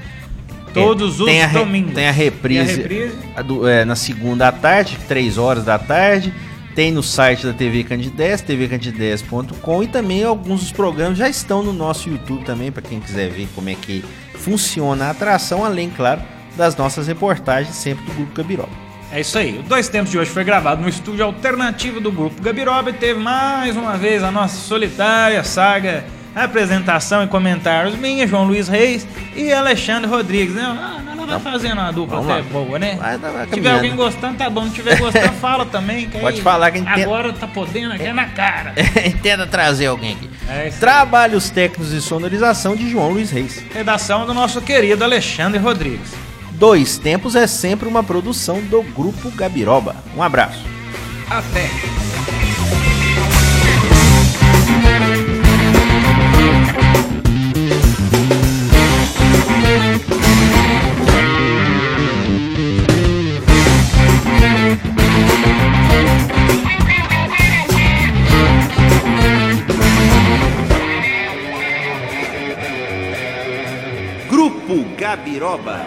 Speaker 1: Todos os
Speaker 3: tem a
Speaker 1: domingos.
Speaker 3: Tem a reprise,
Speaker 1: Tem a reprise.
Speaker 3: a do- é, na segunda à tarde, 3 horas da tarde. Tem no site da TV Candidez, tvcandidez.com e também alguns dos programas já estão no nosso YouTube também, para quem quiser ver como é que funciona a atração, além, claro, das nossas reportagens sempre do Grupo Gabiroba.
Speaker 1: É isso aí. O Dois Tempos de hoje foi gravado no estúdio alternativo do Grupo Gabiroba e teve mais uma vez a nossa solitária saga, apresentação e comentários minha, João Luiz Reis e Alexandre Rodrigues. Né? Ah, nós fazendo uma dupla até boa, né?
Speaker 3: Vai, vai, vai
Speaker 1: Se tiver alguém gostando, tá bom. Se tiver gostando, fala também.
Speaker 3: Pode falar que a gente tem-
Speaker 1: Agora tá podendo aqui é na cara.
Speaker 3: Tenta trazer alguém aqui.
Speaker 1: É.
Speaker 3: Trabalhos técnicos de sonorização de João Luiz Reis.
Speaker 1: Redação do nosso querido Alexandre Rodrigues.
Speaker 3: Dois Tempos é sempre uma produção do Grupo Gabiroba. Um abraço.
Speaker 1: Até.
Speaker 3: Grupo Gabiroba.